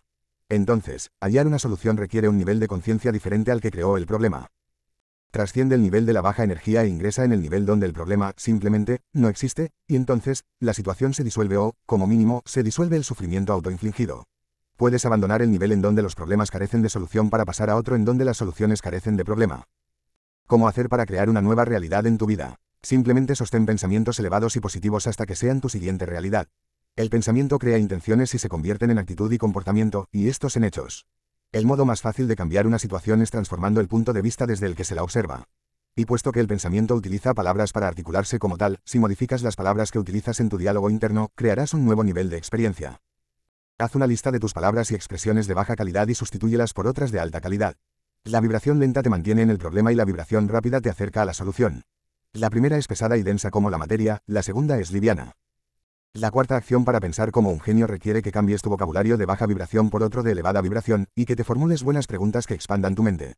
Entonces, hallar una solución requiere un nivel de conciencia diferente al que creó el problema trasciende el nivel de la baja energía e ingresa en el nivel donde el problema, simplemente, no existe, y entonces, la situación se disuelve o, como mínimo, se disuelve el sufrimiento autoinfligido. Puedes abandonar el nivel en donde los problemas carecen de solución para pasar a otro en donde las soluciones carecen de problema. ¿Cómo hacer para crear una nueva realidad en tu vida? Simplemente sostén pensamientos elevados y positivos hasta que sean tu siguiente realidad. El pensamiento crea intenciones y se convierten en actitud y comportamiento, y estos en hechos. El modo más fácil de cambiar una situación es transformando el punto de vista desde el que se la observa. Y puesto que el pensamiento utiliza palabras para articularse como tal, si modificas las palabras que utilizas en tu diálogo interno, crearás un nuevo nivel de experiencia. Haz una lista de tus palabras y expresiones de baja calidad y sustitúyelas por otras de alta calidad. La vibración lenta te mantiene en el problema y la vibración rápida te acerca a la solución. La primera es pesada y densa como la materia, la segunda es liviana. La cuarta acción para pensar como un genio requiere que cambies tu vocabulario de baja vibración por otro de elevada vibración, y que te formules buenas preguntas que expandan tu mente.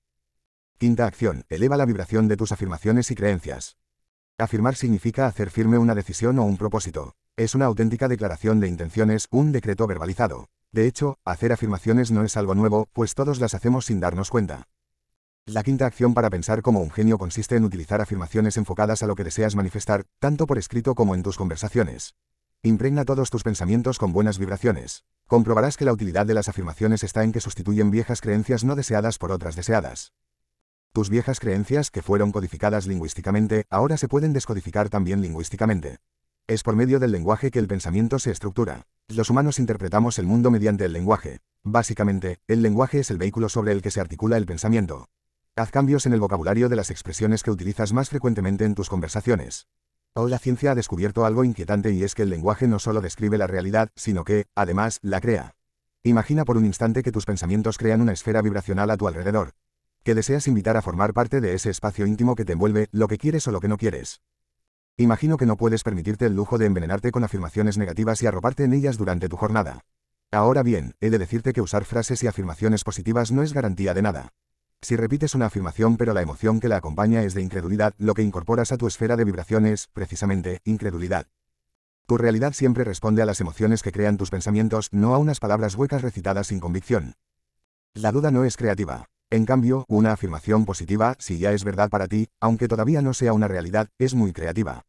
Quinta acción, eleva la vibración de tus afirmaciones y creencias. Afirmar significa hacer firme una decisión o un propósito. Es una auténtica declaración de intenciones, un decreto verbalizado. De hecho, hacer afirmaciones no es algo nuevo, pues todos las hacemos sin darnos cuenta. La quinta acción para pensar como un genio consiste en utilizar afirmaciones enfocadas a lo que deseas manifestar, tanto por escrito como en tus conversaciones. Impregna todos tus pensamientos con buenas vibraciones. Comprobarás que la utilidad de las afirmaciones está en que sustituyen viejas creencias no deseadas por otras deseadas. Tus viejas creencias, que fueron codificadas lingüísticamente, ahora se pueden descodificar también lingüísticamente. Es por medio del lenguaje que el pensamiento se estructura. Los humanos interpretamos el mundo mediante el lenguaje. Básicamente, el lenguaje es el vehículo sobre el que se articula el pensamiento. Haz cambios en el vocabulario de las expresiones que utilizas más frecuentemente en tus conversaciones. Hoy la ciencia ha descubierto algo inquietante y es que el lenguaje no solo describe la realidad, sino que, además, la crea. Imagina por un instante que tus pensamientos crean una esfera vibracional a tu alrededor. Que deseas invitar a formar parte de ese espacio íntimo que te envuelve, lo que quieres o lo que no quieres. Imagino que no puedes permitirte el lujo de envenenarte con afirmaciones negativas y arroparte en ellas durante tu jornada. Ahora bien, he de decirte que usar frases y afirmaciones positivas no es garantía de nada. Si repites una afirmación pero la emoción que la acompaña es de incredulidad, lo que incorporas a tu esfera de vibración es, precisamente, incredulidad. Tu realidad siempre responde a las emociones que crean tus pensamientos, no a unas palabras huecas recitadas sin convicción. La duda no es creativa. En cambio, una afirmación positiva, si ya es verdad para ti, aunque todavía no sea una realidad, es muy creativa.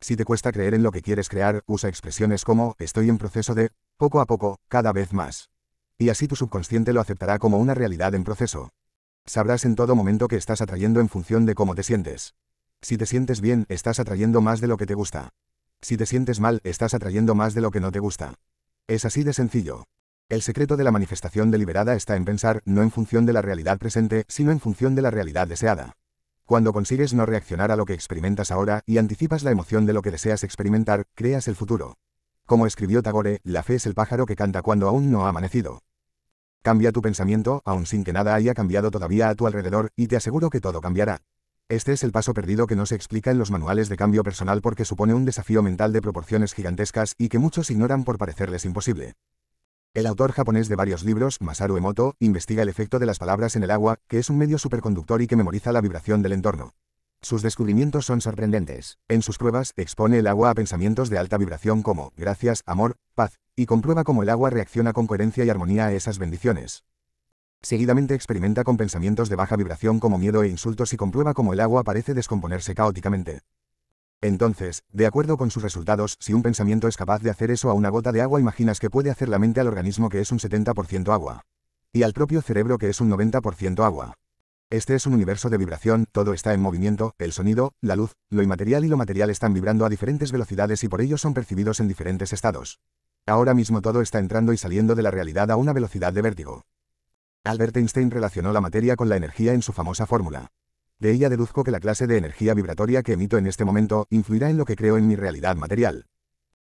Si te cuesta creer en lo que quieres crear, usa expresiones como, estoy en proceso de, poco a poco, cada vez más. Y así tu subconsciente lo aceptará como una realidad en proceso. Sabrás en todo momento que estás atrayendo en función de cómo te sientes. Si te sientes bien, estás atrayendo más de lo que te gusta. Si te sientes mal, estás atrayendo más de lo que no te gusta. Es así de sencillo. El secreto de la manifestación deliberada está en pensar, no en función de la realidad presente, sino en función de la realidad deseada. Cuando consigues no reaccionar a lo que experimentas ahora y anticipas la emoción de lo que deseas experimentar, creas el futuro. Como escribió Tagore, la fe es el pájaro que canta cuando aún no ha amanecido. Cambia tu pensamiento, aun sin que nada haya cambiado todavía a tu alrededor, y te aseguro que todo cambiará. Este es el paso perdido que no se explica en los manuales de cambio personal porque supone un desafío mental de proporciones gigantescas y que muchos ignoran por parecerles imposible. El autor japonés de varios libros, Masaru Emoto, investiga el efecto de las palabras en el agua, que es un medio superconductor y que memoriza la vibración del entorno. Sus descubrimientos son sorprendentes. En sus pruebas, expone el agua a pensamientos de alta vibración como gracias, amor, paz, y comprueba cómo el agua reacciona con coherencia y armonía a esas bendiciones. Seguidamente experimenta con pensamientos de baja vibración como miedo e insultos y comprueba cómo el agua parece descomponerse caóticamente. Entonces, de acuerdo con sus resultados, si un pensamiento es capaz de hacer eso a una gota de agua, imaginas que puede hacer la mente al organismo que es un 70% agua. Y al propio cerebro que es un 90% agua. Este es un universo de vibración, todo está en movimiento, el sonido, la luz, lo inmaterial y lo material están vibrando a diferentes velocidades y por ello son percibidos en diferentes estados. Ahora mismo todo está entrando y saliendo de la realidad a una velocidad de vértigo. Albert Einstein relacionó la materia con la energía en su famosa fórmula. De ella deduzco que la clase de energía vibratoria que emito en este momento influirá en lo que creo en mi realidad material.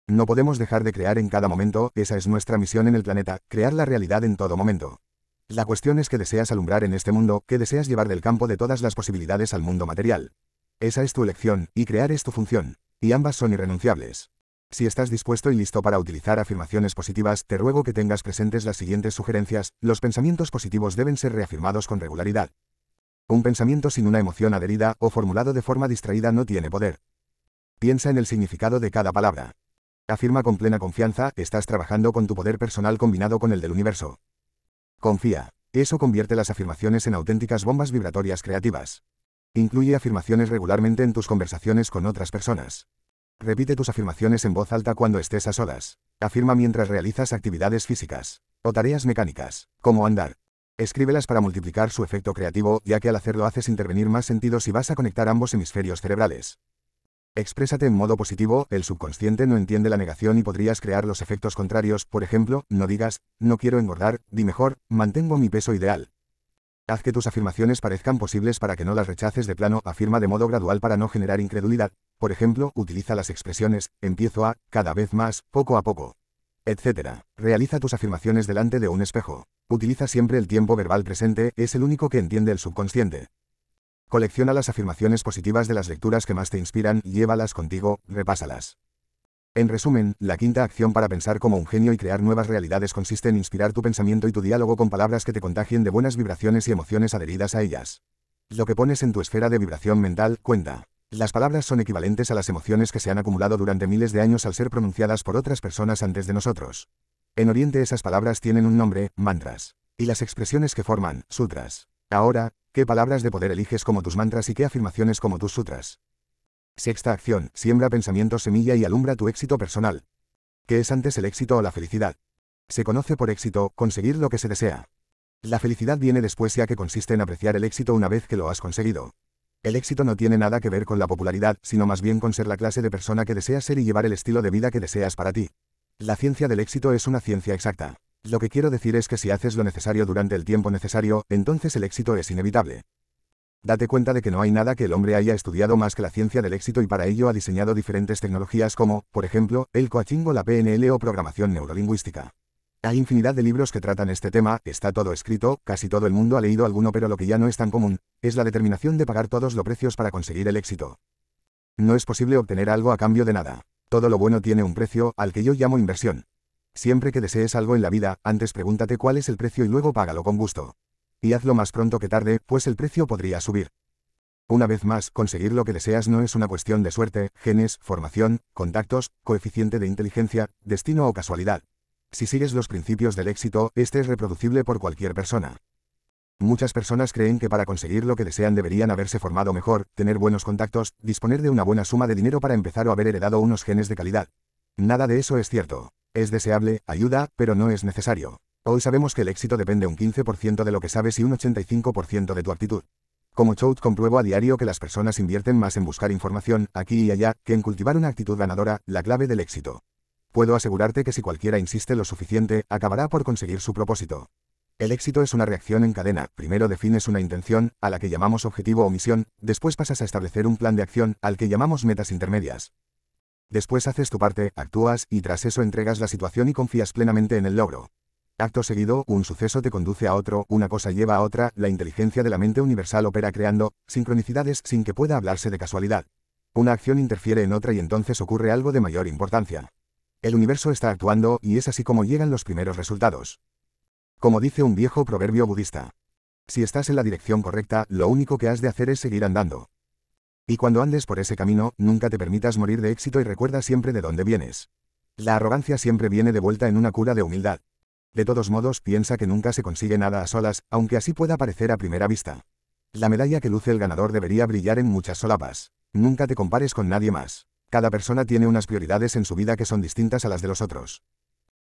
No podemos dejar de crear en cada momento, esa es nuestra misión en el planeta, crear la realidad en todo momento. La cuestión es que deseas alumbrar en este mundo, que deseas llevar del campo de todas las posibilidades al mundo material. Esa es tu elección, y crear es tu función. Y ambas son irrenunciables. Si estás dispuesto y listo para utilizar afirmaciones positivas, te ruego que tengas presentes las siguientes sugerencias. Los pensamientos positivos deben ser reafirmados con regularidad. Un pensamiento sin una emoción adherida o formulado de forma distraída no tiene poder. Piensa en el significado de cada palabra. Afirma con plena confianza, estás trabajando con tu poder personal combinado con el del universo. Confía. Eso convierte las afirmaciones en auténticas bombas vibratorias creativas. Incluye afirmaciones regularmente en tus conversaciones con otras personas. Repite tus afirmaciones en voz alta cuando estés a solas. Afirma mientras realizas actividades físicas o tareas mecánicas, como andar. Escríbelas para multiplicar su efecto creativo, ya que al hacerlo haces intervenir más sentidos y vas a conectar ambos hemisferios cerebrales. Exprésate en modo positivo, el subconsciente no entiende la negación y podrías crear los efectos contrarios, por ejemplo, no digas, no quiero engordar, di mejor, mantengo mi peso ideal. Haz que tus afirmaciones parezcan posibles para que no las rechaces de plano, afirma de modo gradual para no generar incredulidad, por ejemplo, utiliza las expresiones, empiezo a, cada vez más, poco a poco. etc. Realiza tus afirmaciones delante de un espejo. Utiliza siempre el tiempo verbal presente, es el único que entiende el subconsciente. Colecciona las afirmaciones positivas de las lecturas que más te inspiran, llévalas contigo, repásalas. En resumen, la quinta acción para pensar como un genio y crear nuevas realidades consiste en inspirar tu pensamiento y tu diálogo con palabras que te contagien de buenas vibraciones y emociones adheridas a ellas. Lo que pones en tu esfera de vibración mental cuenta. Las palabras son equivalentes a las emociones que se han acumulado durante miles de años al ser pronunciadas por otras personas antes de nosotros. En Oriente esas palabras tienen un nombre, mantras. Y las expresiones que forman, sutras. Ahora, ¿qué palabras de poder eliges como tus mantras y qué afirmaciones como tus sutras? Sexta acción, siembra pensamiento semilla y alumbra tu éxito personal. ¿Qué es antes el éxito o la felicidad? Se conoce por éxito, conseguir lo que se desea. La felicidad viene después ya que consiste en apreciar el éxito una vez que lo has conseguido. El éxito no tiene nada que ver con la popularidad, sino más bien con ser la clase de persona que deseas ser y llevar el estilo de vida que deseas para ti. La ciencia del éxito es una ciencia exacta. Lo que quiero decir es que si haces lo necesario durante el tiempo necesario, entonces el éxito es inevitable. Date cuenta de que no hay nada que el hombre haya estudiado más que la ciencia del éxito y para ello ha diseñado diferentes tecnologías como, por ejemplo, el coaching o la PNL o programación neurolingüística. Hay infinidad de libros que tratan este tema, está todo escrito, casi todo el mundo ha leído alguno pero lo que ya no es tan común, es la determinación de pagar todos los precios para conseguir el éxito. No es posible obtener algo a cambio de nada. Todo lo bueno tiene un precio, al que yo llamo inversión. Siempre que desees algo en la vida, antes pregúntate cuál es el precio y luego págalo con gusto. Y hazlo más pronto que tarde, pues el precio podría subir. Una vez más, conseguir lo que deseas no es una cuestión de suerte, genes, formación, contactos, coeficiente de inteligencia, destino o casualidad. Si sigues los principios del éxito, este es reproducible por cualquier persona. Muchas personas creen que para conseguir lo que desean deberían haberse formado mejor, tener buenos contactos, disponer de una buena suma de dinero para empezar o haber heredado unos genes de calidad. Nada de eso es cierto. Es deseable, ayuda, pero no es necesario. Hoy sabemos que el éxito depende un 15% de lo que sabes y un 85% de tu actitud. Como Chout compruebo a diario que las personas invierten más en buscar información, aquí y allá, que en cultivar una actitud ganadora, la clave del éxito. Puedo asegurarte que si cualquiera insiste lo suficiente, acabará por conseguir su propósito. El éxito es una reacción en cadena, primero defines una intención, a la que llamamos objetivo o misión, después pasas a establecer un plan de acción, al que llamamos metas intermedias. Después haces tu parte, actúas, y tras eso entregas la situación y confías plenamente en el logro. Acto seguido, un suceso te conduce a otro, una cosa lleva a otra, la inteligencia de la mente universal opera creando sincronicidades sin que pueda hablarse de casualidad. Una acción interfiere en otra y entonces ocurre algo de mayor importancia. El universo está actuando y es así como llegan los primeros resultados. Como dice un viejo proverbio budista. Si estás en la dirección correcta, lo único que has de hacer es seguir andando. Y cuando andes por ese camino, nunca te permitas morir de éxito y recuerda siempre de dónde vienes. La arrogancia siempre viene de vuelta en una cura de humildad. De todos modos, piensa que nunca se consigue nada a solas, aunque así pueda parecer a primera vista. La medalla que luce el ganador debería brillar en muchas solapas. Nunca te compares con nadie más. Cada persona tiene unas prioridades en su vida que son distintas a las de los otros.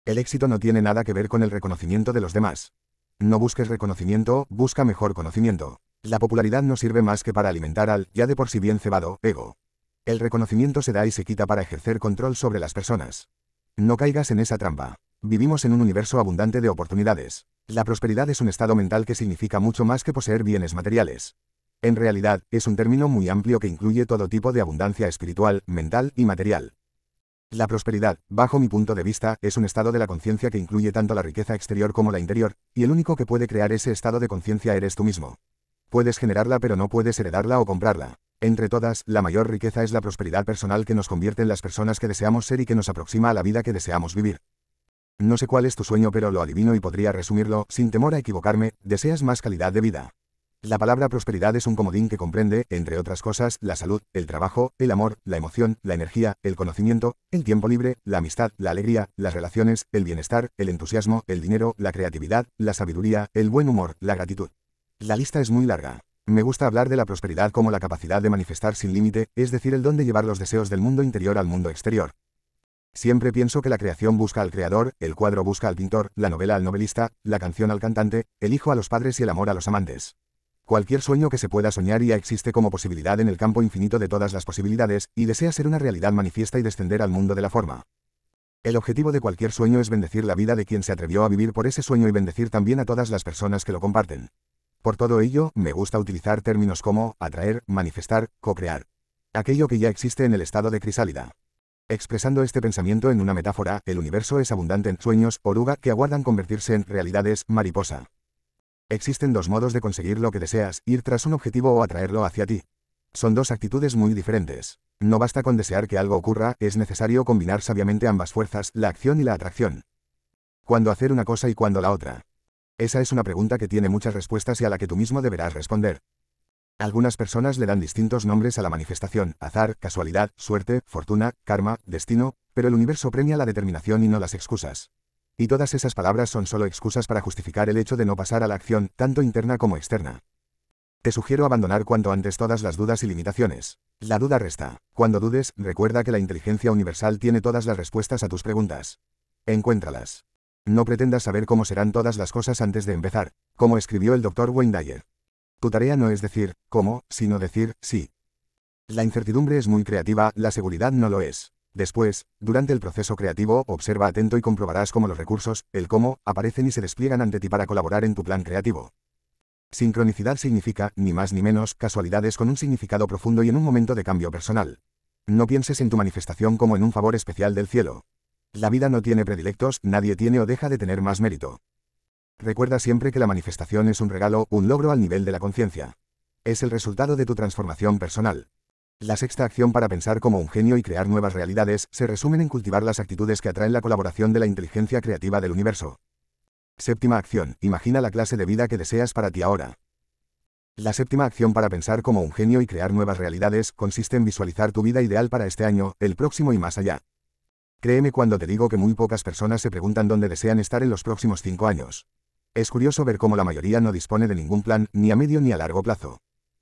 El éxito no tiene nada que ver con el reconocimiento de los demás. No busques reconocimiento, busca mejor conocimiento. La popularidad no sirve más que para alimentar al, ya de por sí bien cebado, ego. El reconocimiento se da y se quita para ejercer control sobre las personas. No caigas en esa trampa. Vivimos en un universo abundante de oportunidades. La prosperidad es un estado mental que significa mucho más que poseer bienes materiales. En realidad, es un término muy amplio que incluye todo tipo de abundancia espiritual, mental y material. La prosperidad, bajo mi punto de vista, es un estado de la conciencia que incluye tanto la riqueza exterior como la interior, y el único que puede crear ese estado de conciencia eres tú mismo. Puedes generarla pero no puedes heredarla o comprarla. Entre todas, la mayor riqueza es la prosperidad personal que nos convierte en las personas que deseamos ser y que nos aproxima a la vida que deseamos vivir. No sé cuál es tu sueño pero lo adivino y podría resumirlo, sin temor a equivocarme, deseas más calidad de vida. La palabra prosperidad es un comodín que comprende, entre otras cosas, la salud, el trabajo, el amor, la emoción, la energía, el conocimiento, el tiempo libre, la amistad, la alegría, las relaciones, el bienestar, el entusiasmo, el dinero, la creatividad, la sabiduría, el buen humor, la gratitud. La lista es muy larga. Me gusta hablar de la prosperidad como la capacidad de manifestar sin límite, es decir, el don de llevar los deseos del mundo interior al mundo exterior. Siempre pienso que la creación busca al creador, el cuadro busca al pintor, la novela al novelista, la canción al cantante, el hijo a los padres y el amor a los amantes. Cualquier sueño que se pueda soñar ya existe como posibilidad en el campo infinito de todas las posibilidades, y desea ser una realidad manifiesta y descender al mundo de la forma. El objetivo de cualquier sueño es bendecir la vida de quien se atrevió a vivir por ese sueño y bendecir también a todas las personas que lo comparten. Por todo ello, me gusta utilizar términos como atraer, manifestar, co-crear. Aquello que ya existe en el estado de crisálida. Expresando este pensamiento en una metáfora, el universo es abundante en sueños, oruga, que aguardan convertirse en realidades, mariposa. Existen dos modos de conseguir lo que deseas, ir tras un objetivo o atraerlo hacia ti. Son dos actitudes muy diferentes. No basta con desear que algo ocurra, es necesario combinar sabiamente ambas fuerzas, la acción y la atracción. ¿Cuándo hacer una cosa y cuándo la otra? Esa es una pregunta que tiene muchas respuestas y a la que tú mismo deberás responder. Algunas personas le dan distintos nombres a la manifestación, azar, casualidad, suerte, fortuna, karma, destino, pero el universo premia la determinación y no las excusas. Y todas esas palabras son solo excusas para justificar el hecho de no pasar a la acción, tanto interna como externa. Te sugiero abandonar cuanto antes todas las dudas y limitaciones. La duda resta. Cuando dudes, recuerda que la inteligencia universal tiene todas las respuestas a tus preguntas. Encuéntralas. No pretendas saber cómo serán todas las cosas antes de empezar, como escribió el Dr. Wayne Dyer. Tu tarea no es decir, cómo, sino decir, sí. La incertidumbre es muy creativa, la seguridad no lo es. Después, durante el proceso creativo, observa atento y comprobarás cómo los recursos, el cómo, aparecen y se despliegan ante ti para colaborar en tu plan creativo. Sincronicidad significa, ni más ni menos, casualidades con un significado profundo y en un momento de cambio personal. No pienses en tu manifestación como en un favor especial del cielo. La vida no tiene predilectos, nadie tiene o deja de tener más mérito. Recuerda siempre que la manifestación es un regalo, un logro al nivel de la conciencia. Es el resultado de tu transformación personal. La sexta acción para pensar como un genio y crear nuevas realidades se resumen en cultivar las actitudes que atraen la colaboración de la inteligencia creativa del universo. Séptima acción, imagina la clase de vida que deseas para ti ahora. La séptima acción para pensar como un genio y crear nuevas realidades consiste en visualizar tu vida ideal para este año, el próximo y más allá. Créeme cuando te digo que muy pocas personas se preguntan dónde desean estar en los próximos cinco años. Es curioso ver cómo la mayoría no dispone de ningún plan, ni a medio ni a largo plazo.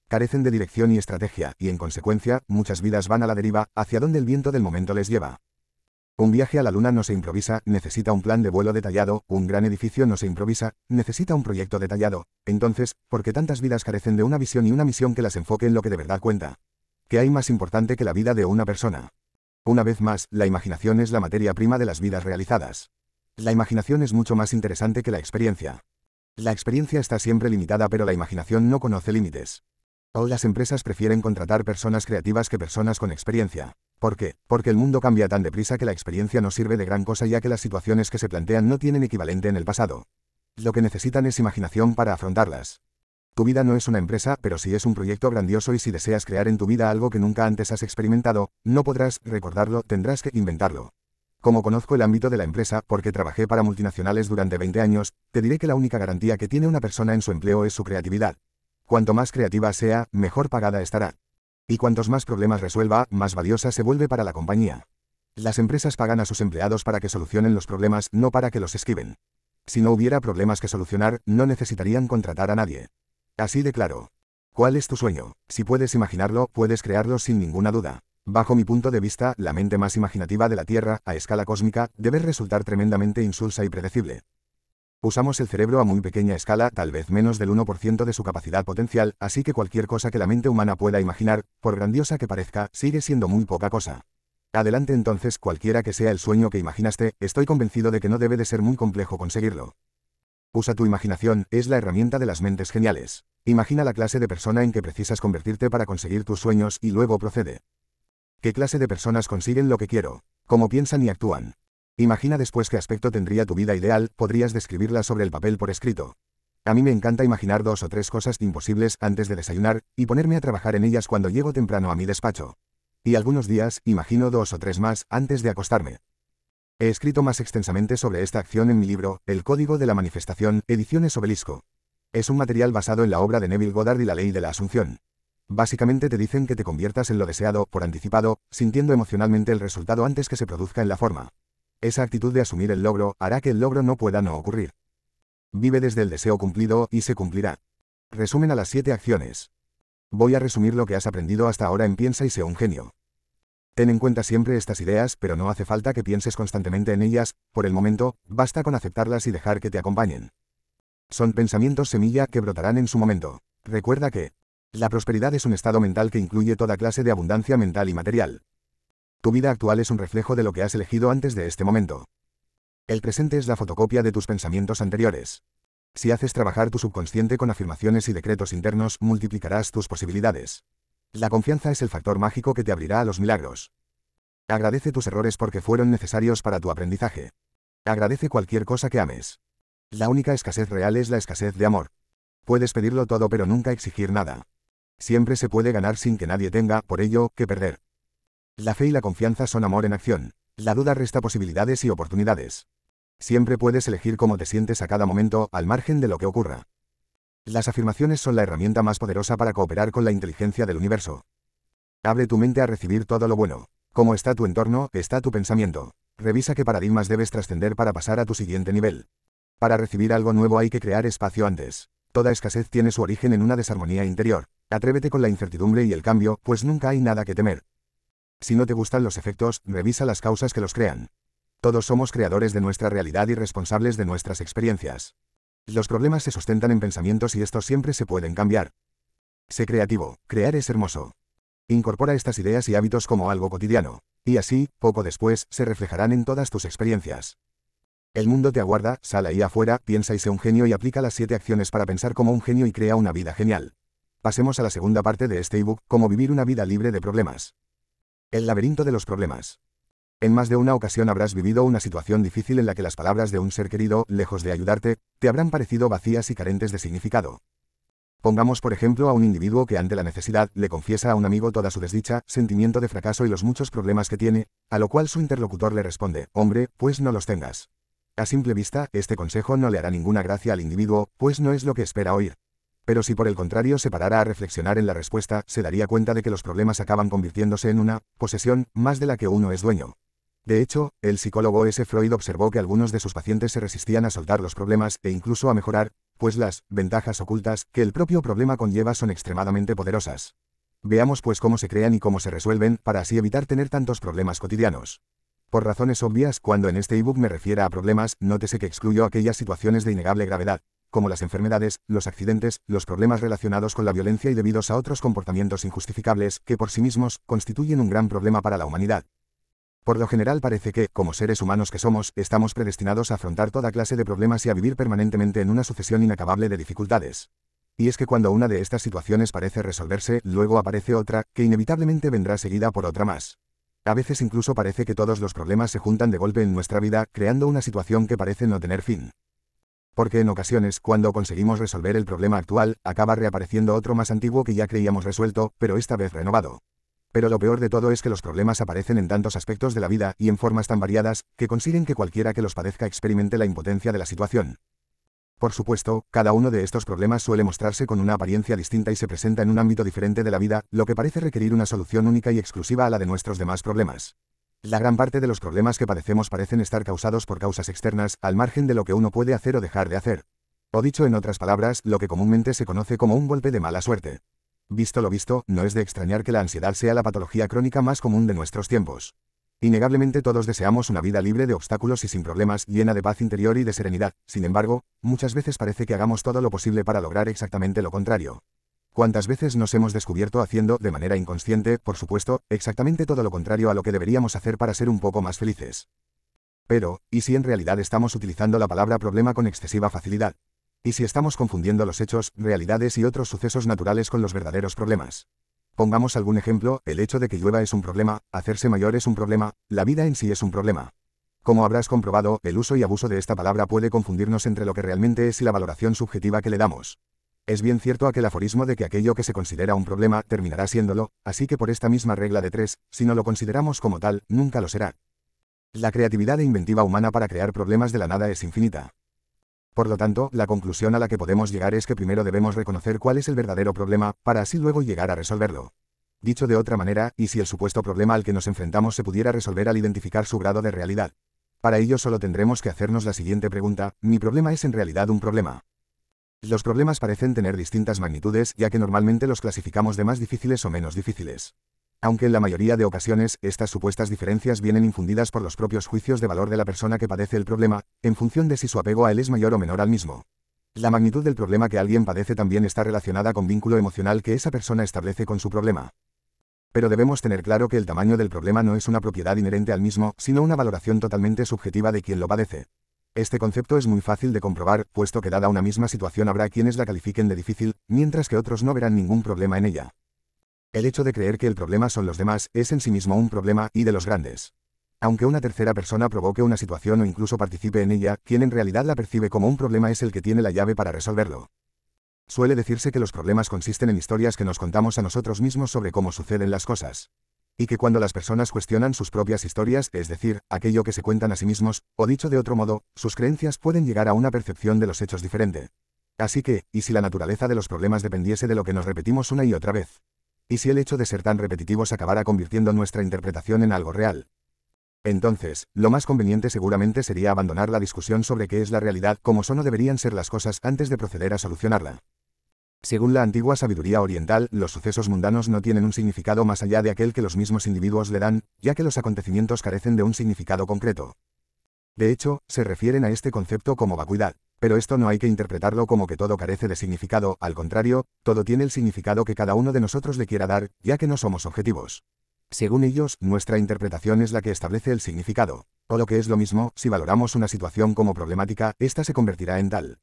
Carecen de dirección y estrategia, y en consecuencia, muchas vidas van a la deriva, hacia donde el viento del momento les lleva. Un viaje a la luna no se improvisa, necesita un plan de vuelo detallado, un gran edificio no se improvisa, necesita un proyecto detallado. Entonces, ¿por qué tantas vidas carecen de una visión y una misión que las enfoque en lo que de verdad cuenta? ¿Qué hay más importante que la vida de una persona? Una vez más, la imaginación es la materia prima de las vidas realizadas. La imaginación es mucho más interesante que la experiencia. La experiencia está siempre limitada pero la imaginación no conoce límites. Todas las empresas prefieren contratar personas creativas que personas con experiencia. ¿Por qué? Porque el mundo cambia tan deprisa que la experiencia no sirve de gran cosa ya que las situaciones que se plantean no tienen equivalente en el pasado. Lo que necesitan es imaginación para afrontarlas. Tu vida no es una empresa, pero sí es un proyecto grandioso y si deseas crear en tu vida algo que nunca antes has experimentado, no podrás recordarlo, tendrás que inventarlo. Como conozco el ámbito de la empresa porque trabajé para multinacionales durante 20 años, te diré que la única garantía que tiene una persona en su empleo es su creatividad. Cuanto más creativa sea, mejor pagada estará. Y cuantos más problemas resuelva, más valiosa se vuelve para la compañía. Las empresas pagan a sus empleados para que solucionen los problemas, no para que los esquiven. Si no hubiera problemas que solucionar, no necesitarían contratar a nadie. Así de claro. ¿Cuál es tu sueño? Si puedes imaginarlo, puedes crearlo sin ninguna duda. Bajo mi punto de vista, la mente más imaginativa de la Tierra, a escala cósmica, debe resultar tremendamente insulsa y predecible. Usamos el cerebro a muy pequeña escala, tal vez menos del 1% de su capacidad potencial, así que cualquier cosa que la mente humana pueda imaginar, por grandiosa que parezca, sigue siendo muy poca cosa. Adelante entonces, cualquiera que sea el sueño que imaginaste, estoy convencido de que no debe de ser muy complejo conseguirlo. Usa tu imaginación, es la herramienta de las mentes geniales. Imagina la clase de persona en que precisas convertirte para conseguir tus sueños y luego procede. ¿Qué clase de personas consiguen lo que quiero? ¿Cómo piensan y actúan? Imagina después qué aspecto tendría tu vida ideal, podrías describirla sobre el papel por escrito. A mí me encanta imaginar dos o tres cosas imposibles antes de desayunar, y ponerme a trabajar en ellas cuando llego temprano a mi despacho. Y algunos días, imagino dos o tres más, antes de acostarme. He escrito más extensamente sobre esta acción en mi libro, El Código de la Manifestación, Ediciones Obelisco. Es un material basado en la obra de Neville Goddard y la Ley de la Asunción. Básicamente te dicen que te conviertas en lo deseado, por anticipado, sintiendo emocionalmente el resultado antes que se produzca en la forma. Esa actitud de asumir el logro hará que el logro no pueda no ocurrir. Vive desde el deseo cumplido y se cumplirá. Resumen a las siete acciones. Voy a resumir lo que has aprendido hasta ahora en Piensa y sé un genio. Ten en cuenta siempre estas ideas, pero no hace falta que pienses constantemente en ellas, por el momento, basta con aceptarlas y dejar que te acompañen. Son pensamientos semilla que brotarán en su momento. Recuerda que, la prosperidad es un estado mental que incluye toda clase de abundancia mental y material. Tu vida actual es un reflejo de lo que has elegido antes de este momento. El presente es la fotocopia de tus pensamientos anteriores. Si haces trabajar tu subconsciente con afirmaciones y decretos internos, multiplicarás tus posibilidades. La confianza es el factor mágico que te abrirá a los milagros. Agradece tus errores porque fueron necesarios para tu aprendizaje. Agradece cualquier cosa que ames. La única escasez real es la escasez de amor. Puedes pedirlo todo pero nunca exigir nada. Siempre se puede ganar sin que nadie tenga, por ello, que perder. La fe y la confianza son amor en acción. La duda resta posibilidades y oportunidades. Siempre puedes elegir cómo te sientes a cada momento, al margen de lo que ocurra. Las afirmaciones son la herramienta más poderosa para cooperar con la inteligencia del universo. Abre tu mente a recibir todo lo bueno. Como está tu entorno, está tu pensamiento. Revisa qué paradigmas debes trascender para pasar a tu siguiente nivel. Para recibir algo nuevo hay que crear espacio antes. Toda escasez tiene su origen en una desarmonía interior. Atrévete con la incertidumbre y el cambio, pues nunca hay nada que temer. Si no te gustan los efectos, revisa las causas que los crean. Todos somos creadores de nuestra realidad y responsables de nuestras experiencias. Los problemas se sustentan en pensamientos y estos siempre se pueden cambiar. Sé creativo, crear es hermoso. Incorpora estas ideas y hábitos como algo cotidiano, y así, poco después, se reflejarán en todas tus experiencias. El mundo te aguarda, sal ahí afuera, piensa y sé un genio y aplica las siete acciones para pensar como un genio y crea una vida genial. Pasemos a la segunda parte de este ebook, cómo vivir una vida libre de problemas. El laberinto de los problemas. En más de una ocasión habrás vivido una situación difícil en la que las palabras de un ser querido, lejos de ayudarte, te habrán parecido vacías y carentes de significado. Pongamos por ejemplo a un individuo que ante la necesidad le confiesa a un amigo toda su desdicha, sentimiento de fracaso y los muchos problemas que tiene, a lo cual su interlocutor le responde, hombre, pues no los tengas. A simple vista, este consejo no le hará ninguna gracia al individuo, pues no es lo que espera oír. Pero si por el contrario se parara a reflexionar en la respuesta, se daría cuenta de que los problemas acaban convirtiéndose en una posesión más de la que uno es dueño. De hecho, el psicólogo S. Freud observó que algunos de sus pacientes se resistían a soltar los problemas e incluso a mejorar, pues las ventajas ocultas que el propio problema conlleva son extremadamente poderosas. Veamos pues cómo se crean y cómo se resuelven para así evitar tener tantos problemas cotidianos. Por razones obvias, cuando en este ebook me refiera a problemas, nótese que excluyo aquellas situaciones de innegable gravedad, como las enfermedades, los accidentes, los problemas relacionados con la violencia y debidos a otros comportamientos injustificables, que por sí mismos constituyen un gran problema para la humanidad. Por lo general parece que, como seres humanos que somos, estamos predestinados a afrontar toda clase de problemas y a vivir permanentemente en una sucesión inacabable de dificultades. Y es que cuando una de estas situaciones parece resolverse, luego aparece otra, que inevitablemente vendrá seguida por otra más. A veces incluso parece que todos los problemas se juntan de golpe en nuestra vida, creando una situación que parece no tener fin. Porque en ocasiones, cuando conseguimos resolver el problema actual, acaba reapareciendo otro más antiguo que ya creíamos resuelto, pero esta vez renovado. Pero lo peor de todo es que los problemas aparecen en tantos aspectos de la vida y en formas tan variadas, que consiguen que cualquiera que los padezca experimente la impotencia de la situación. Por supuesto, cada uno de estos problemas suele mostrarse con una apariencia distinta y se presenta en un ámbito diferente de la vida, lo que parece requerir una solución única y exclusiva a la de nuestros demás problemas. La gran parte de los problemas que padecemos parecen estar causados por causas externas, al margen de lo que uno puede hacer o dejar de hacer. O dicho en otras palabras, lo que comúnmente se conoce como un golpe de mala suerte. Visto lo visto, no es de extrañar que la ansiedad sea la patología crónica más común de nuestros tiempos. Innegablemente todos deseamos una vida libre de obstáculos y sin problemas, llena de paz interior y de serenidad, sin embargo, muchas veces parece que hagamos todo lo posible para lograr exactamente lo contrario. ¿Cuántas veces nos hemos descubierto haciendo, de manera inconsciente, por supuesto, exactamente todo lo contrario a lo que deberíamos hacer para ser un poco más felices? Pero, ¿y si en realidad estamos utilizando la palabra problema con excesiva facilidad? ¿Y si estamos confundiendo los hechos, realidades y otros sucesos naturales con los verdaderos problemas? Pongamos algún ejemplo, el hecho de que llueva es un problema, hacerse mayor es un problema, la vida en sí es un problema. Como habrás comprobado, el uso y abuso de esta palabra puede confundirnos entre lo que realmente es y la valoración subjetiva que le damos. Es bien cierto aquel aforismo de que aquello que se considera un problema terminará siéndolo, así que por esta misma regla de tres, si no lo consideramos como tal, nunca lo será. La creatividad e inventiva humana para crear problemas de la nada es infinita. Por lo tanto, la conclusión a la que podemos llegar es que primero debemos reconocer cuál es el verdadero problema, para así luego llegar a resolverlo. Dicho de otra manera, ¿y si el supuesto problema al que nos enfrentamos se pudiera resolver al identificar su grado de realidad? Para ello solo tendremos que hacernos la siguiente pregunta, ¿mi problema es en realidad un problema? Los problemas parecen tener distintas magnitudes, ya que normalmente los clasificamos de más difíciles o menos difíciles aunque en la mayoría de ocasiones estas supuestas diferencias vienen infundidas por los propios juicios de valor de la persona que padece el problema, en función de si su apego a él es mayor o menor al mismo. La magnitud del problema que alguien padece también está relacionada con vínculo emocional que esa persona establece con su problema. Pero debemos tener claro que el tamaño del problema no es una propiedad inherente al mismo, sino una valoración totalmente subjetiva de quien lo padece. Este concepto es muy fácil de comprobar, puesto que dada una misma situación habrá quienes la califiquen de difícil, mientras que otros no verán ningún problema en ella. El hecho de creer que el problema son los demás es en sí mismo un problema y de los grandes. Aunque una tercera persona provoque una situación o incluso participe en ella, quien en realidad la percibe como un problema es el que tiene la llave para resolverlo. Suele decirse que los problemas consisten en historias que nos contamos a nosotros mismos sobre cómo suceden las cosas. Y que cuando las personas cuestionan sus propias historias, es decir, aquello que se cuentan a sí mismos, o dicho de otro modo, sus creencias pueden llegar a una percepción de los hechos diferente. Así que, ¿y si la naturaleza de los problemas dependiese de lo que nos repetimos una y otra vez? ¿Y si el hecho de ser tan repetitivos acabara convirtiendo nuestra interpretación en algo real? Entonces, lo más conveniente seguramente sería abandonar la discusión sobre qué es la realidad como son o deberían ser las cosas antes de proceder a solucionarla. Según la antigua sabiduría oriental, los sucesos mundanos no tienen un significado más allá de aquel que los mismos individuos le dan, ya que los acontecimientos carecen de un significado concreto. De hecho, se refieren a este concepto como vacuidad. Pero esto no hay que interpretarlo como que todo carece de significado, al contrario, todo tiene el significado que cada uno de nosotros le quiera dar, ya que no somos objetivos. Según ellos, nuestra interpretación es la que establece el significado. O lo que es lo mismo, si valoramos una situación como problemática, ésta se convertirá en tal.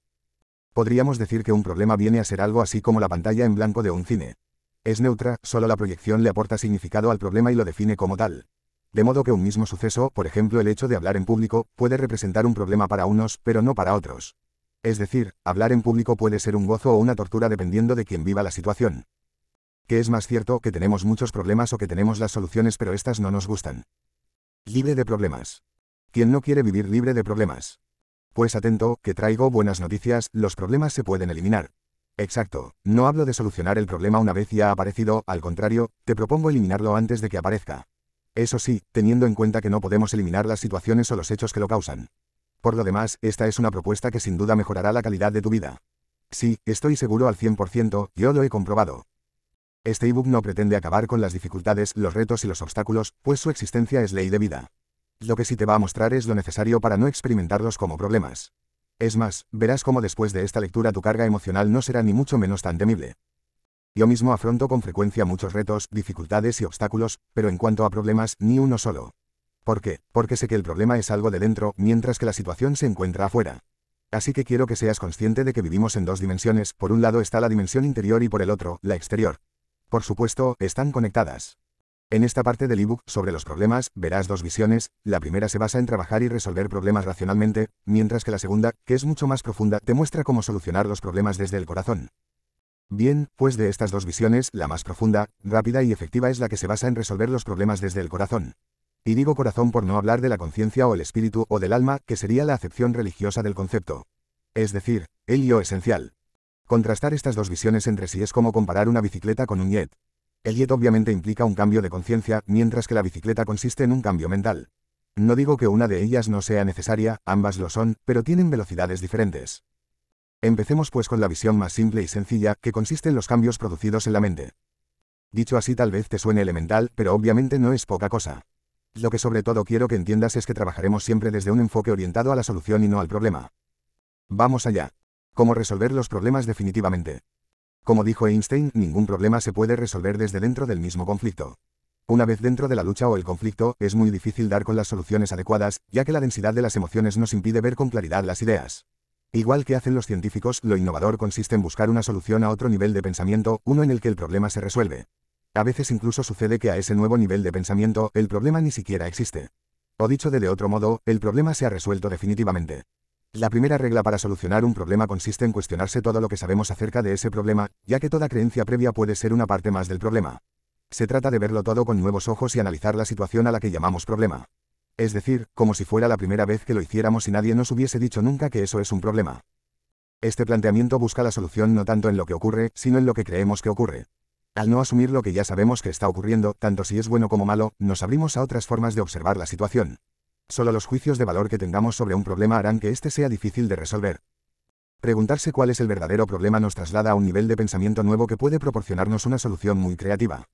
Podríamos decir que un problema viene a ser algo así como la pantalla en blanco de un cine. Es neutra, solo la proyección le aporta significado al problema y lo define como tal. De modo que un mismo suceso, por ejemplo el hecho de hablar en público, puede representar un problema para unos, pero no para otros. Es decir, hablar en público puede ser un gozo o una tortura dependiendo de quien viva la situación. ¿Qué es más cierto que tenemos muchos problemas o que tenemos las soluciones pero estas no nos gustan? Libre de problemas. ¿Quién no quiere vivir libre de problemas? Pues atento, que traigo buenas noticias, los problemas se pueden eliminar. Exacto, no hablo de solucionar el problema una vez ya ha aparecido, al contrario, te propongo eliminarlo antes de que aparezca. Eso sí, teniendo en cuenta que no podemos eliminar las situaciones o los hechos que lo causan. Por lo demás, esta es una propuesta que sin duda mejorará la calidad de tu vida. Sí, estoy seguro al 100%, yo lo he comprobado. Este ebook no pretende acabar con las dificultades, los retos y los obstáculos, pues su existencia es ley de vida. Lo que sí te va a mostrar es lo necesario para no experimentarlos como problemas. Es más, verás cómo después de esta lectura tu carga emocional no será ni mucho menos tan temible. Yo mismo afronto con frecuencia muchos retos, dificultades y obstáculos, pero en cuanto a problemas, ni uno solo. ¿Por qué? Porque sé que el problema es algo de dentro, mientras que la situación se encuentra afuera. Así que quiero que seas consciente de que vivimos en dos dimensiones, por un lado está la dimensión interior y por el otro, la exterior. Por supuesto, están conectadas. En esta parte del ebook sobre los problemas, verás dos visiones, la primera se basa en trabajar y resolver problemas racionalmente, mientras que la segunda, que es mucho más profunda, te muestra cómo solucionar los problemas desde el corazón. Bien, pues de estas dos visiones, la más profunda, rápida y efectiva es la que se basa en resolver los problemas desde el corazón. Y digo corazón por no hablar de la conciencia o el espíritu o del alma, que sería la acepción religiosa del concepto. Es decir, el yo esencial. Contrastar estas dos visiones entre sí es como comparar una bicicleta con un jet. El jet obviamente implica un cambio de conciencia, mientras que la bicicleta consiste en un cambio mental. No digo que una de ellas no sea necesaria, ambas lo son, pero tienen velocidades diferentes. Empecemos pues con la visión más simple y sencilla, que consiste en los cambios producidos en la mente. Dicho así tal vez te suene elemental, pero obviamente no es poca cosa. Lo que sobre todo quiero que entiendas es que trabajaremos siempre desde un enfoque orientado a la solución y no al problema. Vamos allá. ¿Cómo resolver los problemas definitivamente? Como dijo Einstein, ningún problema se puede resolver desde dentro del mismo conflicto. Una vez dentro de la lucha o el conflicto, es muy difícil dar con las soluciones adecuadas, ya que la densidad de las emociones nos impide ver con claridad las ideas. Igual que hacen los científicos, lo innovador consiste en buscar una solución a otro nivel de pensamiento, uno en el que el problema se resuelve. A veces incluso sucede que a ese nuevo nivel de pensamiento, el problema ni siquiera existe. O dicho de, de otro modo, el problema se ha resuelto definitivamente. La primera regla para solucionar un problema consiste en cuestionarse todo lo que sabemos acerca de ese problema, ya que toda creencia previa puede ser una parte más del problema. Se trata de verlo todo con nuevos ojos y analizar la situación a la que llamamos problema. Es decir, como si fuera la primera vez que lo hiciéramos y nadie nos hubiese dicho nunca que eso es un problema. Este planteamiento busca la solución no tanto en lo que ocurre, sino en lo que creemos que ocurre. Al no asumir lo que ya sabemos que está ocurriendo, tanto si es bueno como malo, nos abrimos a otras formas de observar la situación. Solo los juicios de valor que tengamos sobre un problema harán que éste sea difícil de resolver. Preguntarse cuál es el verdadero problema nos traslada a un nivel de pensamiento nuevo que puede proporcionarnos una solución muy creativa.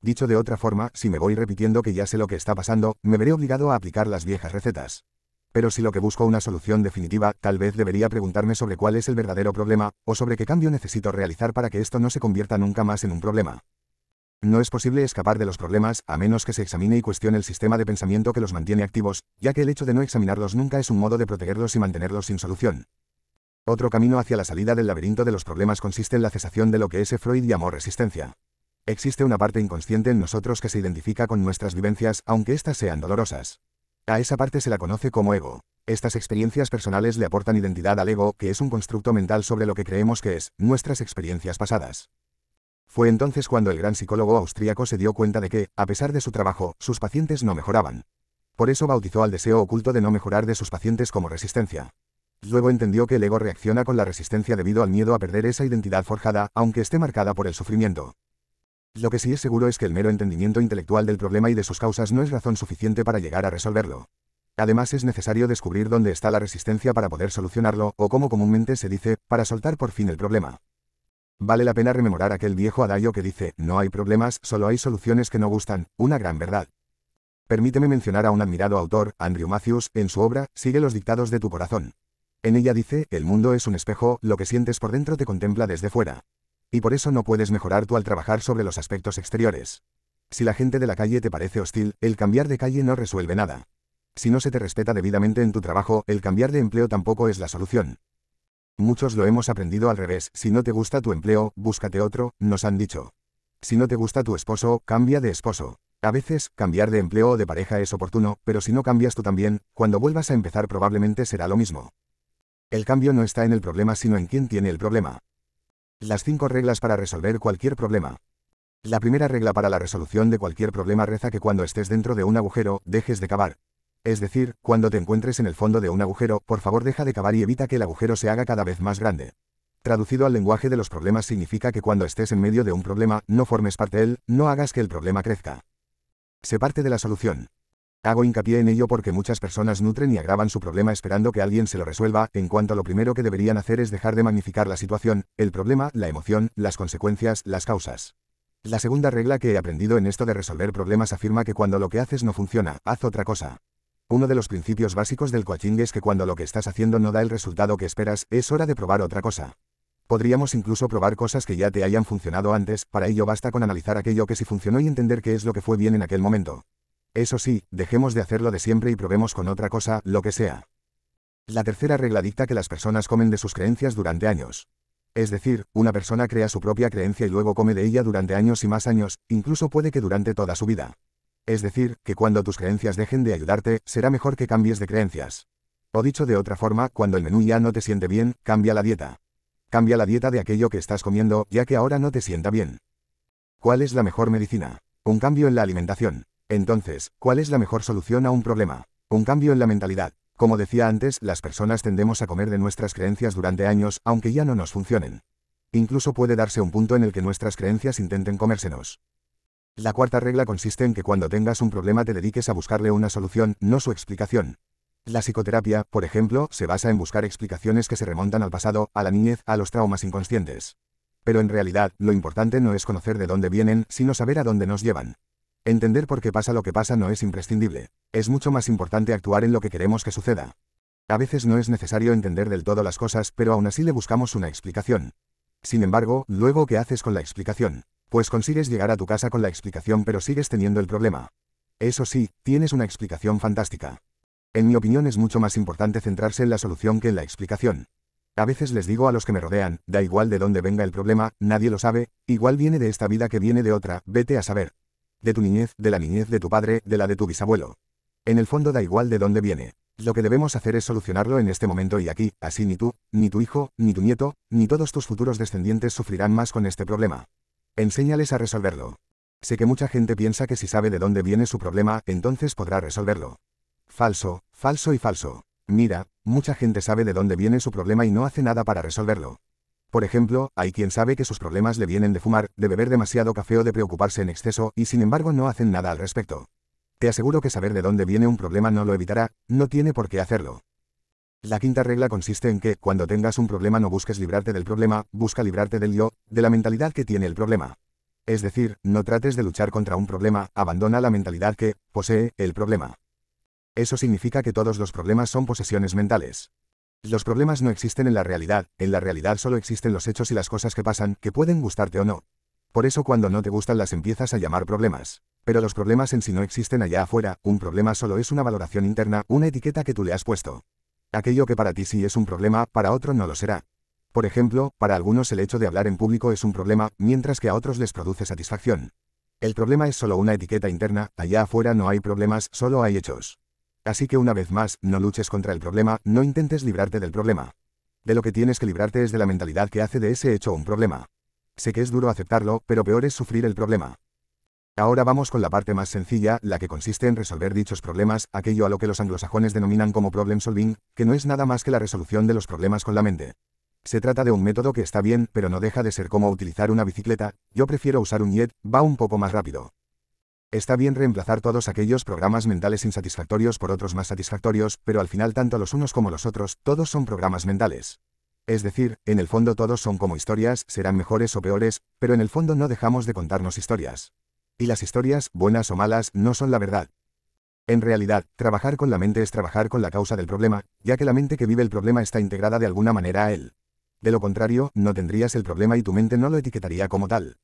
Dicho de otra forma, si me voy repitiendo que ya sé lo que está pasando, me veré obligado a aplicar las viejas recetas. Pero si lo que busco una solución definitiva, tal vez debería preguntarme sobre cuál es el verdadero problema, o sobre qué cambio necesito realizar para que esto no se convierta nunca más en un problema. No es posible escapar de los problemas, a menos que se examine y cuestione el sistema de pensamiento que los mantiene activos, ya que el hecho de no examinarlos nunca es un modo de protegerlos y mantenerlos sin solución. Otro camino hacia la salida del laberinto de los problemas consiste en la cesación de lo que ese Freud llamó resistencia. Existe una parte inconsciente en nosotros que se identifica con nuestras vivencias, aunque éstas sean dolorosas. A esa parte se la conoce como ego. Estas experiencias personales le aportan identidad al ego, que es un constructo mental sobre lo que creemos que es, nuestras experiencias pasadas. Fue entonces cuando el gran psicólogo austríaco se dio cuenta de que, a pesar de su trabajo, sus pacientes no mejoraban. Por eso bautizó al deseo oculto de no mejorar de sus pacientes como resistencia. Luego entendió que el ego reacciona con la resistencia debido al miedo a perder esa identidad forjada, aunque esté marcada por el sufrimiento. Lo que sí es seguro es que el mero entendimiento intelectual del problema y de sus causas no es razón suficiente para llegar a resolverlo. Además es necesario descubrir dónde está la resistencia para poder solucionarlo, o como comúnmente se dice, para soltar por fin el problema. Vale la pena rememorar aquel viejo adagio que dice, no hay problemas, solo hay soluciones que no gustan, una gran verdad. Permíteme mencionar a un admirado autor, Andrew Matthews, en su obra, Sigue los dictados de tu corazón. En ella dice, el mundo es un espejo, lo que sientes por dentro te contempla desde fuera. Y por eso no puedes mejorar tú al trabajar sobre los aspectos exteriores. Si la gente de la calle te parece hostil, el cambiar de calle no resuelve nada. Si no se te respeta debidamente en tu trabajo, el cambiar de empleo tampoco es la solución. Muchos lo hemos aprendido al revés, si no te gusta tu empleo, búscate otro, nos han dicho. Si no te gusta tu esposo, cambia de esposo. A veces, cambiar de empleo o de pareja es oportuno, pero si no cambias tú también, cuando vuelvas a empezar probablemente será lo mismo. El cambio no está en el problema sino en quién tiene el problema. Las cinco reglas para resolver cualquier problema. La primera regla para la resolución de cualquier problema reza que cuando estés dentro de un agujero, dejes de cavar. Es decir, cuando te encuentres en el fondo de un agujero, por favor deja de cavar y evita que el agujero se haga cada vez más grande. Traducido al lenguaje de los problemas significa que cuando estés en medio de un problema, no formes parte de él, no hagas que el problema crezca. Se parte de la solución. Hago hincapié en ello porque muchas personas nutren y agravan su problema esperando que alguien se lo resuelva, en cuanto a lo primero que deberían hacer es dejar de magnificar la situación, el problema, la emoción, las consecuencias, las causas. La segunda regla que he aprendido en esto de resolver problemas afirma que cuando lo que haces no funciona, haz otra cosa. Uno de los principios básicos del coaching es que cuando lo que estás haciendo no da el resultado que esperas, es hora de probar otra cosa. Podríamos incluso probar cosas que ya te hayan funcionado antes, para ello basta con analizar aquello que sí funcionó y entender qué es lo que fue bien en aquel momento. Eso sí, dejemos de hacerlo de siempre y probemos con otra cosa, lo que sea. La tercera regla dicta que las personas comen de sus creencias durante años. Es decir, una persona crea su propia creencia y luego come de ella durante años y más años, incluso puede que durante toda su vida. Es decir, que cuando tus creencias dejen de ayudarte, será mejor que cambies de creencias. O dicho de otra forma, cuando el menú ya no te siente bien, cambia la dieta. Cambia la dieta de aquello que estás comiendo, ya que ahora no te sienta bien. ¿Cuál es la mejor medicina? Un cambio en la alimentación. Entonces, ¿cuál es la mejor solución a un problema? Un cambio en la mentalidad. Como decía antes, las personas tendemos a comer de nuestras creencias durante años, aunque ya no nos funcionen. Incluso puede darse un punto en el que nuestras creencias intenten comérsenos. La cuarta regla consiste en que cuando tengas un problema te dediques a buscarle una solución, no su explicación. La psicoterapia, por ejemplo, se basa en buscar explicaciones que se remontan al pasado, a la niñez, a los traumas inconscientes. Pero en realidad, lo importante no es conocer de dónde vienen, sino saber a dónde nos llevan. Entender por qué pasa lo que pasa no es imprescindible. Es mucho más importante actuar en lo que queremos que suceda. A veces no es necesario entender del todo las cosas, pero aún así le buscamos una explicación. Sin embargo, luego ¿qué haces con la explicación? Pues consigues llegar a tu casa con la explicación pero sigues teniendo el problema. Eso sí, tienes una explicación fantástica. En mi opinión es mucho más importante centrarse en la solución que en la explicación. A veces les digo a los que me rodean, da igual de dónde venga el problema, nadie lo sabe, igual viene de esta vida que viene de otra, vete a saber de tu niñez, de la niñez de tu padre, de la de tu bisabuelo. En el fondo da igual de dónde viene. Lo que debemos hacer es solucionarlo en este momento y aquí, así ni tú, ni tu hijo, ni tu nieto, ni todos tus futuros descendientes sufrirán más con este problema. Enséñales a resolverlo. Sé que mucha gente piensa que si sabe de dónde viene su problema, entonces podrá resolverlo. Falso, falso y falso. Mira, mucha gente sabe de dónde viene su problema y no hace nada para resolverlo. Por ejemplo, hay quien sabe que sus problemas le vienen de fumar, de beber demasiado café o de preocuparse en exceso, y sin embargo no hacen nada al respecto. Te aseguro que saber de dónde viene un problema no lo evitará, no tiene por qué hacerlo. La quinta regla consiste en que, cuando tengas un problema no busques librarte del problema, busca librarte del yo, de la mentalidad que tiene el problema. Es decir, no trates de luchar contra un problema, abandona la mentalidad que, posee, el problema. Eso significa que todos los problemas son posesiones mentales. Los problemas no existen en la realidad, en la realidad solo existen los hechos y las cosas que pasan, que pueden gustarte o no. Por eso cuando no te gustan las empiezas a llamar problemas. Pero los problemas en sí no existen allá afuera, un problema solo es una valoración interna, una etiqueta que tú le has puesto. Aquello que para ti sí es un problema, para otro no lo será. Por ejemplo, para algunos el hecho de hablar en público es un problema, mientras que a otros les produce satisfacción. El problema es solo una etiqueta interna, allá afuera no hay problemas, solo hay hechos. Así que una vez más, no luches contra el problema, no intentes librarte del problema. De lo que tienes que librarte es de la mentalidad que hace de ese hecho un problema. Sé que es duro aceptarlo, pero peor es sufrir el problema. Ahora vamos con la parte más sencilla, la que consiste en resolver dichos problemas, aquello a lo que los anglosajones denominan como problem solving, que no es nada más que la resolución de los problemas con la mente. Se trata de un método que está bien, pero no deja de ser como utilizar una bicicleta, yo prefiero usar un jet, va un poco más rápido. Está bien reemplazar todos aquellos programas mentales insatisfactorios por otros más satisfactorios, pero al final tanto los unos como los otros, todos son programas mentales. Es decir, en el fondo todos son como historias, serán mejores o peores, pero en el fondo no dejamos de contarnos historias. Y las historias, buenas o malas, no son la verdad. En realidad, trabajar con la mente es trabajar con la causa del problema, ya que la mente que vive el problema está integrada de alguna manera a él. De lo contrario, no tendrías el problema y tu mente no lo etiquetaría como tal.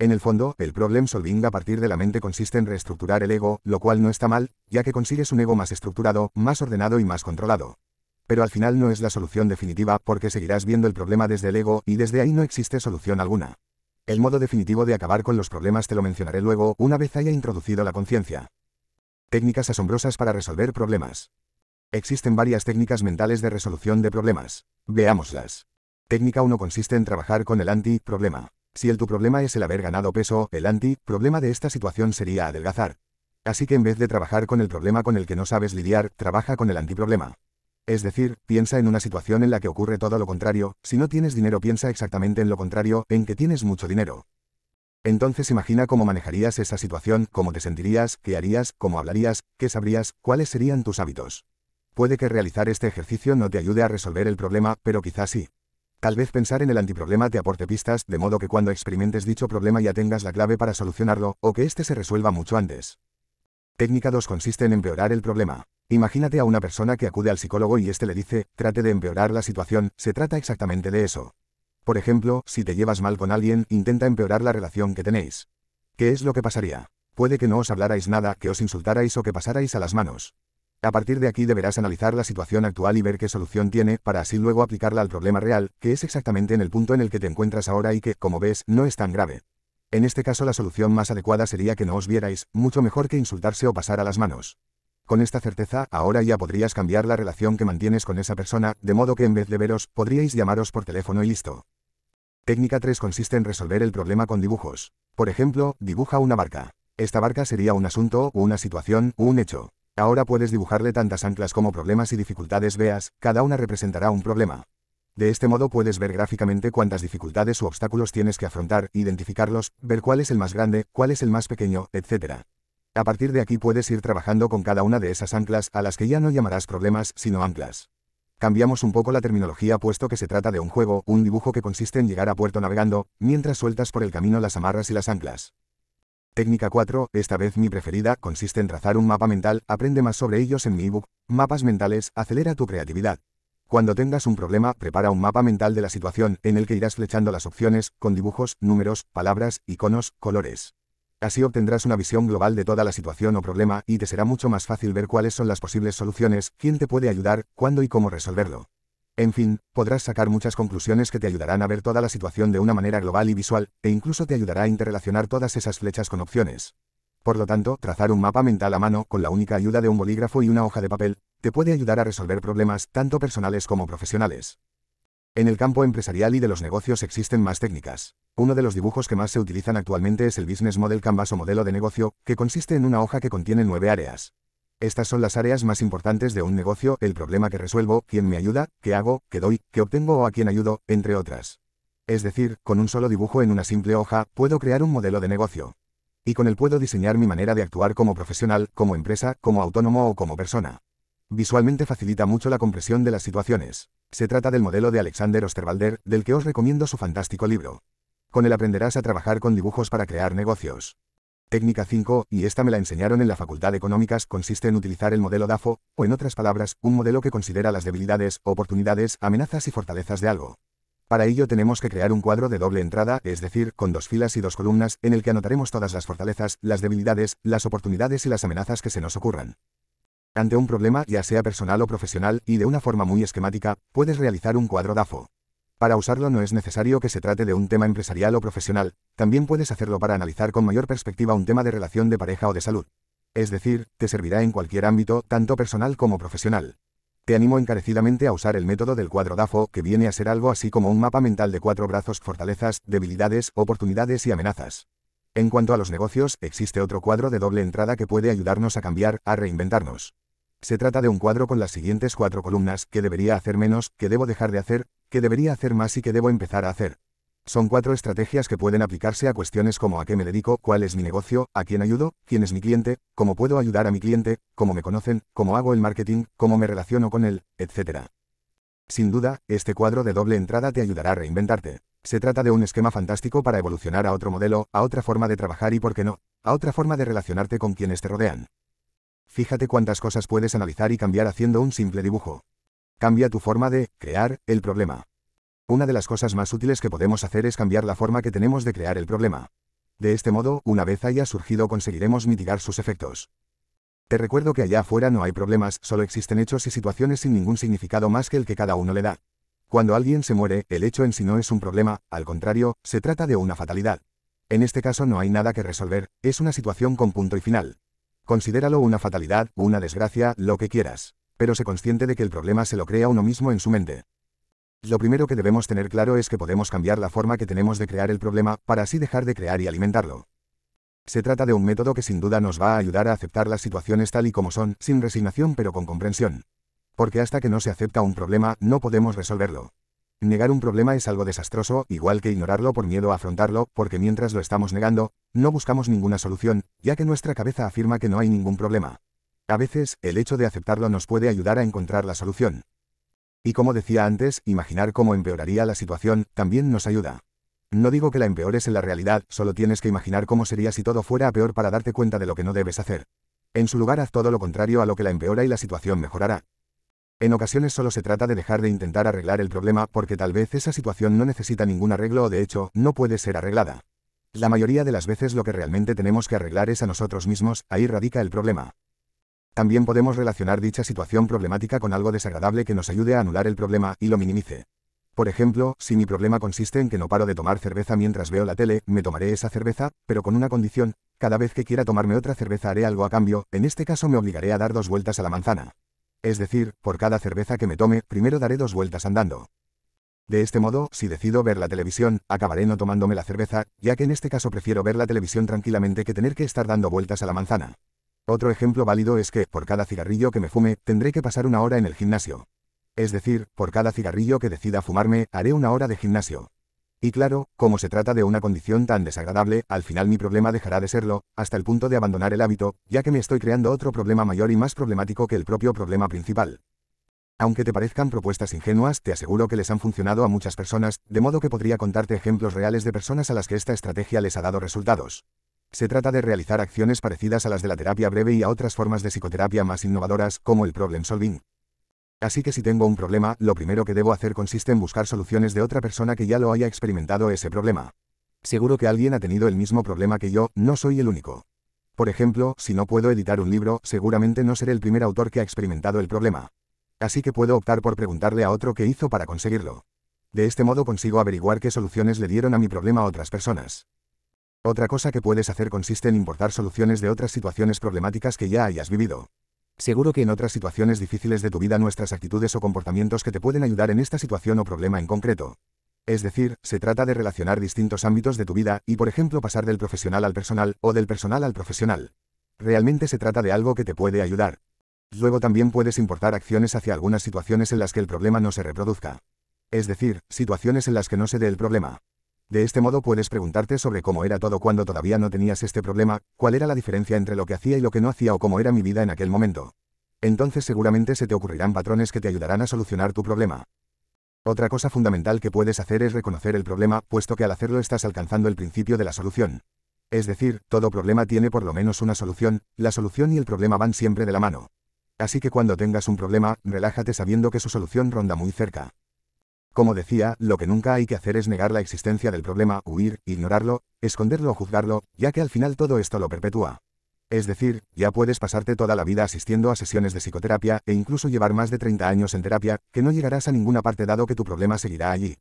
En el fondo, el problem solving a partir de la mente consiste en reestructurar el ego, lo cual no está mal, ya que consigues un ego más estructurado, más ordenado y más controlado. Pero al final no es la solución definitiva porque seguirás viendo el problema desde el ego y desde ahí no existe solución alguna. El modo definitivo de acabar con los problemas te lo mencionaré luego, una vez haya introducido la conciencia. Técnicas asombrosas para resolver problemas. Existen varias técnicas mentales de resolución de problemas. Veámoslas. Técnica 1 consiste en trabajar con el anti-problema. Si el tu problema es el haber ganado peso, el anti-problema de esta situación sería adelgazar. Así que en vez de trabajar con el problema con el que no sabes lidiar, trabaja con el antiproblema. Es decir, piensa en una situación en la que ocurre todo lo contrario, si no tienes dinero piensa exactamente en lo contrario, en que tienes mucho dinero. Entonces imagina cómo manejarías esa situación, cómo te sentirías, qué harías, cómo hablarías, qué sabrías, cuáles serían tus hábitos. Puede que realizar este ejercicio no te ayude a resolver el problema, pero quizás sí. Tal vez pensar en el antiproblema te aporte pistas, de modo que cuando experimentes dicho problema ya tengas la clave para solucionarlo, o que éste se resuelva mucho antes. Técnica 2 consiste en empeorar el problema. Imagínate a una persona que acude al psicólogo y éste le dice, trate de empeorar la situación, se trata exactamente de eso. Por ejemplo, si te llevas mal con alguien, intenta empeorar la relación que tenéis. ¿Qué es lo que pasaría? Puede que no os hablarais nada, que os insultarais o que pasarais a las manos. A partir de aquí deberás analizar la situación actual y ver qué solución tiene, para así luego aplicarla al problema real, que es exactamente en el punto en el que te encuentras ahora y que, como ves, no es tan grave. En este caso la solución más adecuada sería que no os vierais, mucho mejor que insultarse o pasar a las manos. Con esta certeza, ahora ya podrías cambiar la relación que mantienes con esa persona, de modo que en vez de veros, podríais llamaros por teléfono y listo. Técnica 3 consiste en resolver el problema con dibujos. Por ejemplo, dibuja una barca. Esta barca sería un asunto, una situación, un hecho. Ahora puedes dibujarle tantas anclas como problemas y dificultades veas, cada una representará un problema. De este modo puedes ver gráficamente cuántas dificultades u obstáculos tienes que afrontar, identificarlos, ver cuál es el más grande, cuál es el más pequeño, etc. A partir de aquí puedes ir trabajando con cada una de esas anclas a las que ya no llamarás problemas, sino anclas. Cambiamos un poco la terminología puesto que se trata de un juego, un dibujo que consiste en llegar a puerto navegando, mientras sueltas por el camino las amarras y las anclas. Técnica 4, esta vez mi preferida, consiste en trazar un mapa mental, aprende más sobre ellos en mi ebook, Mapas mentales, acelera tu creatividad. Cuando tengas un problema, prepara un mapa mental de la situación, en el que irás flechando las opciones, con dibujos, números, palabras, iconos, colores. Así obtendrás una visión global de toda la situación o problema y te será mucho más fácil ver cuáles son las posibles soluciones, quién te puede ayudar, cuándo y cómo resolverlo. En fin, podrás sacar muchas conclusiones que te ayudarán a ver toda la situación de una manera global y visual, e incluso te ayudará a interrelacionar todas esas flechas con opciones. Por lo tanto, trazar un mapa mental a mano, con la única ayuda de un bolígrafo y una hoja de papel, te puede ayudar a resolver problemas, tanto personales como profesionales. En el campo empresarial y de los negocios existen más técnicas. Uno de los dibujos que más se utilizan actualmente es el Business Model Canvas o modelo de negocio, que consiste en una hoja que contiene nueve áreas. Estas son las áreas más importantes de un negocio, el problema que resuelvo, quién me ayuda, qué hago, qué doy, qué obtengo o a quién ayudo, entre otras. Es decir, con un solo dibujo en una simple hoja, puedo crear un modelo de negocio. Y con él puedo diseñar mi manera de actuar como profesional, como empresa, como autónomo o como persona. Visualmente facilita mucho la compresión de las situaciones. Se trata del modelo de Alexander Osterwalder, del que os recomiendo su fantástico libro. Con él aprenderás a trabajar con dibujos para crear negocios. Técnica 5, y esta me la enseñaron en la Facultad de Económicas, consiste en utilizar el modelo DAFO, o en otras palabras, un modelo que considera las debilidades, oportunidades, amenazas y fortalezas de algo. Para ello tenemos que crear un cuadro de doble entrada, es decir, con dos filas y dos columnas, en el que anotaremos todas las fortalezas, las debilidades, las oportunidades y las amenazas que se nos ocurran. Ante un problema, ya sea personal o profesional, y de una forma muy esquemática, puedes realizar un cuadro DAFO. Para usarlo no es necesario que se trate de un tema empresarial o profesional, también puedes hacerlo para analizar con mayor perspectiva un tema de relación de pareja o de salud. Es decir, te servirá en cualquier ámbito, tanto personal como profesional. Te animo encarecidamente a usar el método del cuadro DAFO, que viene a ser algo así como un mapa mental de cuatro brazos, fortalezas, debilidades, oportunidades y amenazas. En cuanto a los negocios, existe otro cuadro de doble entrada que puede ayudarnos a cambiar, a reinventarnos. Se trata de un cuadro con las siguientes cuatro columnas, que debería hacer menos, que debo dejar de hacer, que debería hacer más y que debo empezar a hacer. Son cuatro estrategias que pueden aplicarse a cuestiones como a qué me dedico, cuál es mi negocio, a quién ayudo, quién es mi cliente, cómo puedo ayudar a mi cliente, cómo me conocen, cómo hago el marketing, cómo me relaciono con él, etc. Sin duda, este cuadro de doble entrada te ayudará a reinventarte. Se trata de un esquema fantástico para evolucionar a otro modelo, a otra forma de trabajar y, por qué no, a otra forma de relacionarte con quienes te rodean. Fíjate cuántas cosas puedes analizar y cambiar haciendo un simple dibujo. Cambia tu forma de crear el problema. Una de las cosas más útiles que podemos hacer es cambiar la forma que tenemos de crear el problema. De este modo, una vez haya surgido conseguiremos mitigar sus efectos. Te recuerdo que allá afuera no hay problemas, solo existen hechos y situaciones sin ningún significado más que el que cada uno le da. Cuando alguien se muere, el hecho en sí no es un problema, al contrario, se trata de una fatalidad. En este caso no hay nada que resolver, es una situación con punto y final. Considéralo una fatalidad, una desgracia, lo que quieras. Pero sé consciente de que el problema se lo crea uno mismo en su mente. Lo primero que debemos tener claro es que podemos cambiar la forma que tenemos de crear el problema, para así dejar de crear y alimentarlo. Se trata de un método que sin duda nos va a ayudar a aceptar las situaciones tal y como son, sin resignación pero con comprensión. Porque hasta que no se acepta un problema, no podemos resolverlo. Negar un problema es algo desastroso, igual que ignorarlo por miedo a afrontarlo, porque mientras lo estamos negando, no buscamos ninguna solución, ya que nuestra cabeza afirma que no hay ningún problema. A veces, el hecho de aceptarlo nos puede ayudar a encontrar la solución. Y como decía antes, imaginar cómo empeoraría la situación, también nos ayuda. No digo que la empeores en la realidad, solo tienes que imaginar cómo sería si todo fuera peor para darte cuenta de lo que no debes hacer. En su lugar haz todo lo contrario a lo que la empeora y la situación mejorará. En ocasiones solo se trata de dejar de intentar arreglar el problema porque tal vez esa situación no necesita ningún arreglo o de hecho, no puede ser arreglada. La mayoría de las veces lo que realmente tenemos que arreglar es a nosotros mismos, ahí radica el problema. También podemos relacionar dicha situación problemática con algo desagradable que nos ayude a anular el problema y lo minimice. Por ejemplo, si mi problema consiste en que no paro de tomar cerveza mientras veo la tele, me tomaré esa cerveza, pero con una condición, cada vez que quiera tomarme otra cerveza haré algo a cambio, en este caso me obligaré a dar dos vueltas a la manzana. Es decir, por cada cerveza que me tome, primero daré dos vueltas andando. De este modo, si decido ver la televisión, acabaré no tomándome la cerveza, ya que en este caso prefiero ver la televisión tranquilamente que tener que estar dando vueltas a la manzana. Otro ejemplo válido es que, por cada cigarrillo que me fume, tendré que pasar una hora en el gimnasio. Es decir, por cada cigarrillo que decida fumarme, haré una hora de gimnasio. Y claro, como se trata de una condición tan desagradable, al final mi problema dejará de serlo, hasta el punto de abandonar el hábito, ya que me estoy creando otro problema mayor y más problemático que el propio problema principal. Aunque te parezcan propuestas ingenuas, te aseguro que les han funcionado a muchas personas, de modo que podría contarte ejemplos reales de personas a las que esta estrategia les ha dado resultados. Se trata de realizar acciones parecidas a las de la terapia breve y a otras formas de psicoterapia más innovadoras, como el problem solving. Así que si tengo un problema, lo primero que debo hacer consiste en buscar soluciones de otra persona que ya lo haya experimentado ese problema. Seguro que alguien ha tenido el mismo problema que yo, no soy el único. Por ejemplo, si no puedo editar un libro, seguramente no seré el primer autor que ha experimentado el problema. Así que puedo optar por preguntarle a otro qué hizo para conseguirlo. De este modo consigo averiguar qué soluciones le dieron a mi problema a otras personas. Otra cosa que puedes hacer consiste en importar soluciones de otras situaciones problemáticas que ya hayas vivido. Seguro que en otras situaciones difíciles de tu vida nuestras actitudes o comportamientos que te pueden ayudar en esta situación o problema en concreto. Es decir, se trata de relacionar distintos ámbitos de tu vida y por ejemplo pasar del profesional al personal o del personal al profesional. Realmente se trata de algo que te puede ayudar. Luego también puedes importar acciones hacia algunas situaciones en las que el problema no se reproduzca. Es decir, situaciones en las que no se dé el problema. De este modo puedes preguntarte sobre cómo era todo cuando todavía no tenías este problema, cuál era la diferencia entre lo que hacía y lo que no hacía o cómo era mi vida en aquel momento. Entonces seguramente se te ocurrirán patrones que te ayudarán a solucionar tu problema. Otra cosa fundamental que puedes hacer es reconocer el problema, puesto que al hacerlo estás alcanzando el principio de la solución. Es decir, todo problema tiene por lo menos una solución, la solución y el problema van siempre de la mano. Así que cuando tengas un problema, relájate sabiendo que su solución ronda muy cerca. Como decía, lo que nunca hay que hacer es negar la existencia del problema, huir, ignorarlo, esconderlo o juzgarlo, ya que al final todo esto lo perpetúa. Es decir, ya puedes pasarte toda la vida asistiendo a sesiones de psicoterapia e incluso llevar más de 30 años en terapia, que no llegarás a ninguna parte dado que tu problema seguirá allí.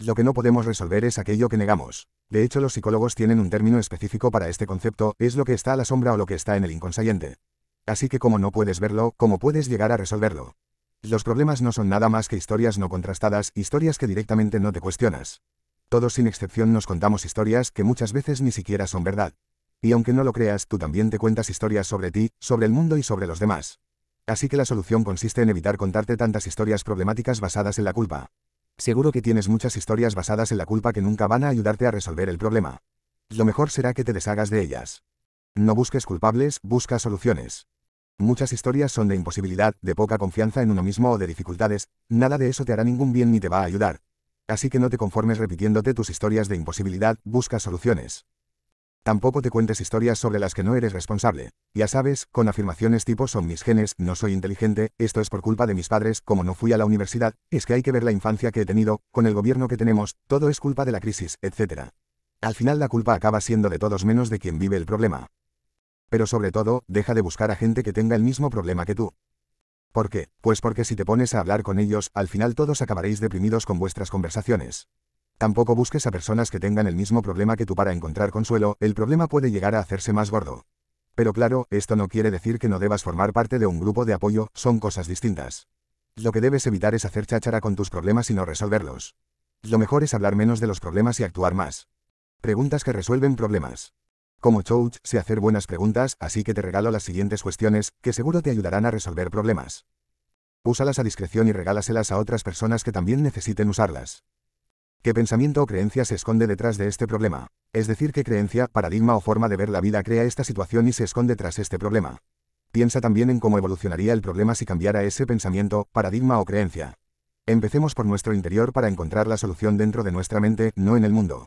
Lo que no podemos resolver es aquello que negamos. De hecho, los psicólogos tienen un término específico para este concepto, es lo que está a la sombra o lo que está en el inconsciente. Así que como no puedes verlo, ¿cómo puedes llegar a resolverlo? Los problemas no son nada más que historias no contrastadas, historias que directamente no te cuestionas. Todos sin excepción nos contamos historias que muchas veces ni siquiera son verdad. Y aunque no lo creas, tú también te cuentas historias sobre ti, sobre el mundo y sobre los demás. Así que la solución consiste en evitar contarte tantas historias problemáticas basadas en la culpa. Seguro que tienes muchas historias basadas en la culpa que nunca van a ayudarte a resolver el problema. Lo mejor será que te deshagas de ellas. No busques culpables, busca soluciones. Muchas historias son de imposibilidad, de poca confianza en uno mismo o de dificultades, nada de eso te hará ningún bien ni te va a ayudar. Así que no te conformes repitiéndote tus historias de imposibilidad, busca soluciones. Tampoco te cuentes historias sobre las que no eres responsable. Ya sabes, con afirmaciones tipo son mis genes, no soy inteligente, esto es por culpa de mis padres, como no fui a la universidad, es que hay que ver la infancia que he tenido, con el gobierno que tenemos, todo es culpa de la crisis, etc. Al final la culpa acaba siendo de todos menos de quien vive el problema. Pero sobre todo, deja de buscar a gente que tenga el mismo problema que tú. ¿Por qué? Pues porque si te pones a hablar con ellos, al final todos acabaréis deprimidos con vuestras conversaciones. Tampoco busques a personas que tengan el mismo problema que tú para encontrar consuelo, el problema puede llegar a hacerse más gordo. Pero claro, esto no quiere decir que no debas formar parte de un grupo de apoyo, son cosas distintas. Lo que debes evitar es hacer cháchara con tus problemas y no resolverlos. Lo mejor es hablar menos de los problemas y actuar más. Preguntas que resuelven problemas. Como coach, sé hacer buenas preguntas, así que te regalo las siguientes cuestiones, que seguro te ayudarán a resolver problemas. Úsalas a discreción y regálaselas a otras personas que también necesiten usarlas. ¿Qué pensamiento o creencia se esconde detrás de este problema? Es decir, qué creencia, paradigma o forma de ver la vida crea esta situación y se esconde tras este problema. Piensa también en cómo evolucionaría el problema si cambiara ese pensamiento, paradigma o creencia. Empecemos por nuestro interior para encontrar la solución dentro de nuestra mente, no en el mundo.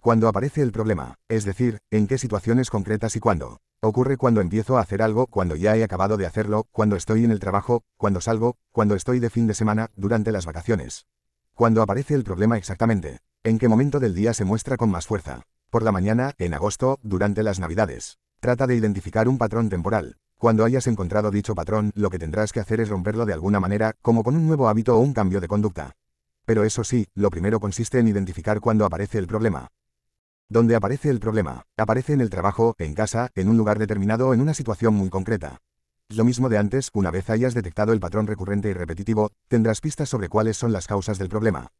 Cuando aparece el problema, es decir, en qué situaciones concretas y cuándo. Ocurre cuando empiezo a hacer algo, cuando ya he acabado de hacerlo, cuando estoy en el trabajo, cuando salgo, cuando estoy de fin de semana, durante las vacaciones. Cuando aparece el problema exactamente. ¿En qué momento del día se muestra con más fuerza? Por la mañana, en agosto, durante las navidades. Trata de identificar un patrón temporal. Cuando hayas encontrado dicho patrón, lo que tendrás que hacer es romperlo de alguna manera, como con un nuevo hábito o un cambio de conducta. Pero eso sí, lo primero consiste en identificar cuándo aparece el problema. Donde aparece el problema, aparece en el trabajo, en casa, en un lugar determinado o en una situación muy concreta. Lo mismo de antes, una vez hayas detectado el patrón recurrente y repetitivo, tendrás pistas sobre cuáles son las causas del problema.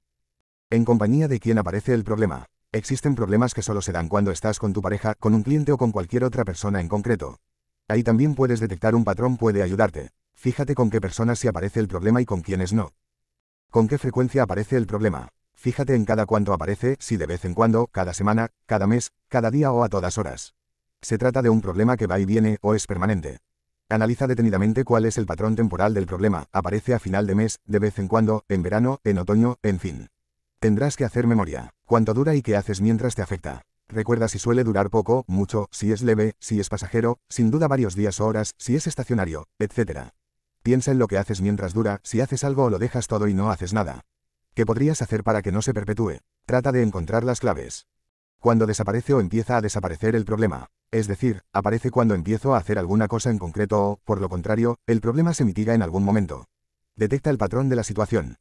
En compañía de quién aparece el problema. Existen problemas que solo se dan cuando estás con tu pareja, con un cliente o con cualquier otra persona en concreto. Ahí también puedes detectar un patrón puede ayudarte. Fíjate con qué personas se aparece el problema y con quiénes no. ¿Con qué frecuencia aparece el problema? Fíjate en cada cuánto aparece, si de vez en cuando, cada semana, cada mes, cada día o a todas horas. Se trata de un problema que va y viene o es permanente. Analiza detenidamente cuál es el patrón temporal del problema, aparece a final de mes, de vez en cuando, en verano, en otoño, en fin. Tendrás que hacer memoria. ¿Cuánto dura y qué haces mientras te afecta? Recuerda si suele durar poco, mucho, si es leve, si es pasajero, sin duda varios días o horas, si es estacionario, etc. Piensa en lo que haces mientras dura, si haces algo o lo dejas todo y no haces nada. ¿Qué podrías hacer para que no se perpetúe? Trata de encontrar las claves. Cuando desaparece o empieza a desaparecer el problema. Es decir, aparece cuando empiezo a hacer alguna cosa en concreto o, por lo contrario, el problema se mitiga en algún momento. Detecta el patrón de la situación.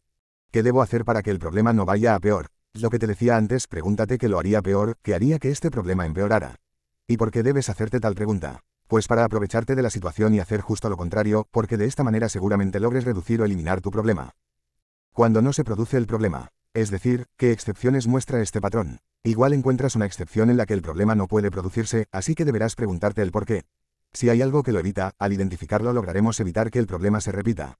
¿Qué debo hacer para que el problema no vaya a peor? Lo que te decía antes, pregúntate qué lo haría peor, qué haría que este problema empeorara. ¿Y por qué debes hacerte tal pregunta? Pues para aprovecharte de la situación y hacer justo lo contrario, porque de esta manera seguramente logres reducir o eliminar tu problema. Cuando no se produce el problema. Es decir, ¿qué excepciones muestra este patrón? Igual encuentras una excepción en la que el problema no puede producirse, así que deberás preguntarte el por qué. Si hay algo que lo evita, al identificarlo lograremos evitar que el problema se repita.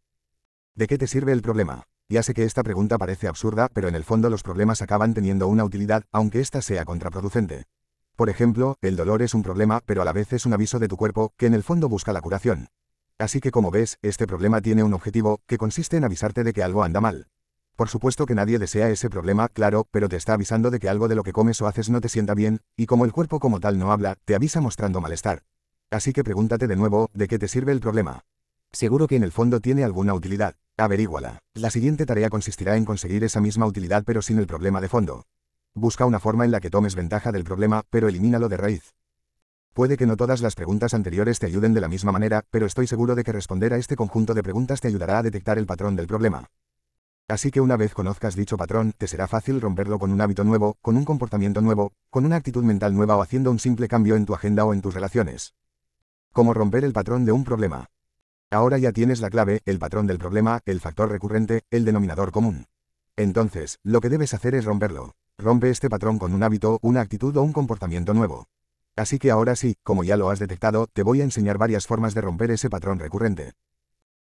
¿De qué te sirve el problema? Ya sé que esta pregunta parece absurda, pero en el fondo los problemas acaban teniendo una utilidad, aunque ésta sea contraproducente. Por ejemplo, el dolor es un problema, pero a la vez es un aviso de tu cuerpo, que en el fondo busca la curación. Así que como ves, este problema tiene un objetivo, que consiste en avisarte de que algo anda mal. Por supuesto que nadie desea ese problema, claro, pero te está avisando de que algo de lo que comes o haces no te sienta bien, y como el cuerpo como tal no habla, te avisa mostrando malestar. Así que pregúntate de nuevo, ¿de qué te sirve el problema? Seguro que en el fondo tiene alguna utilidad. Averíguala. La siguiente tarea consistirá en conseguir esa misma utilidad pero sin el problema de fondo. Busca una forma en la que tomes ventaja del problema, pero elimínalo de raíz. Puede que no todas las preguntas anteriores te ayuden de la misma manera, pero estoy seguro de que responder a este conjunto de preguntas te ayudará a detectar el patrón del problema. Así que una vez conozcas dicho patrón, te será fácil romperlo con un hábito nuevo, con un comportamiento nuevo, con una actitud mental nueva o haciendo un simple cambio en tu agenda o en tus relaciones. Cómo romper el patrón de un problema. Ahora ya tienes la clave, el patrón del problema, el factor recurrente, el denominador común. Entonces, lo que debes hacer es romperlo. Rompe este patrón con un hábito, una actitud o un comportamiento nuevo. Así que ahora sí, como ya lo has detectado, te voy a enseñar varias formas de romper ese patrón recurrente.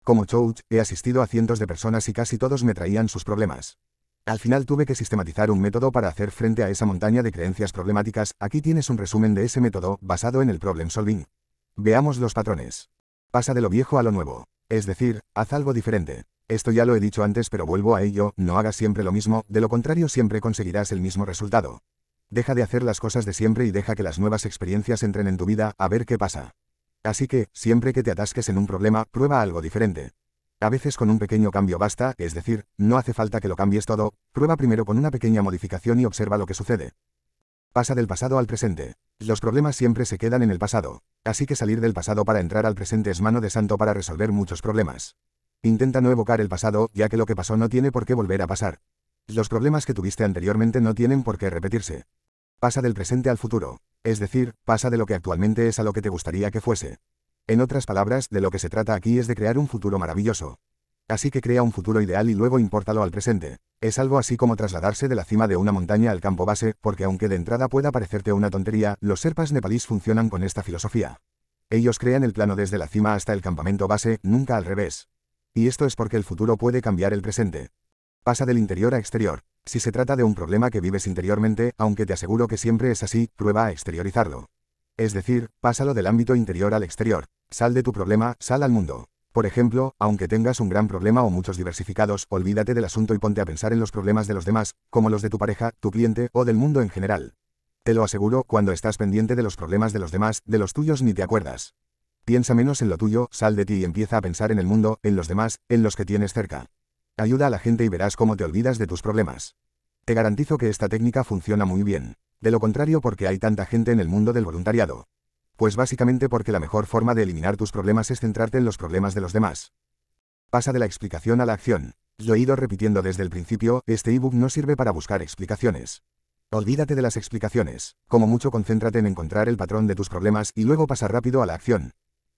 Como coach, he asistido a cientos de personas y casi todos me traían sus problemas. Al final tuve que sistematizar un método para hacer frente a esa montaña de creencias problemáticas, aquí tienes un resumen de ese método, basado en el problem solving. Veamos los patrones. Pasa de lo viejo a lo nuevo. Es decir, haz algo diferente. Esto ya lo he dicho antes pero vuelvo a ello, no hagas siempre lo mismo, de lo contrario siempre conseguirás el mismo resultado. Deja de hacer las cosas de siempre y deja que las nuevas experiencias entren en tu vida, a ver qué pasa. Así que, siempre que te atasques en un problema, prueba algo diferente. A veces con un pequeño cambio basta, es decir, no hace falta que lo cambies todo, prueba primero con una pequeña modificación y observa lo que sucede. Pasa del pasado al presente. Los problemas siempre se quedan en el pasado. Así que salir del pasado para entrar al presente es mano de santo para resolver muchos problemas. Intenta no evocar el pasado, ya que lo que pasó no tiene por qué volver a pasar. Los problemas que tuviste anteriormente no tienen por qué repetirse. Pasa del presente al futuro. Es decir, pasa de lo que actualmente es a lo que te gustaría que fuese. En otras palabras, de lo que se trata aquí es de crear un futuro maravilloso. Así que crea un futuro ideal y luego impórtalo al presente. Es algo así como trasladarse de la cima de una montaña al campo base, porque aunque de entrada pueda parecerte una tontería, los serpas nepalíes funcionan con esta filosofía. Ellos crean el plano desde la cima hasta el campamento base, nunca al revés. Y esto es porque el futuro puede cambiar el presente. Pasa del interior a exterior. Si se trata de un problema que vives interiormente, aunque te aseguro que siempre es así, prueba a exteriorizarlo. Es decir, pásalo del ámbito interior al exterior. Sal de tu problema, sal al mundo. Por ejemplo, aunque tengas un gran problema o muchos diversificados, olvídate del asunto y ponte a pensar en los problemas de los demás, como los de tu pareja, tu cliente o del mundo en general. Te lo aseguro, cuando estás pendiente de los problemas de los demás, de los tuyos ni te acuerdas. Piensa menos en lo tuyo, sal de ti y empieza a pensar en el mundo, en los demás, en los que tienes cerca. Ayuda a la gente y verás cómo te olvidas de tus problemas. Te garantizo que esta técnica funciona muy bien. De lo contrario, porque hay tanta gente en el mundo del voluntariado. Pues básicamente porque la mejor forma de eliminar tus problemas es centrarte en los problemas de los demás. Pasa de la explicación a la acción. Lo he ido repitiendo desde el principio, este ebook no sirve para buscar explicaciones. Olvídate de las explicaciones, como mucho concéntrate en encontrar el patrón de tus problemas y luego pasa rápido a la acción.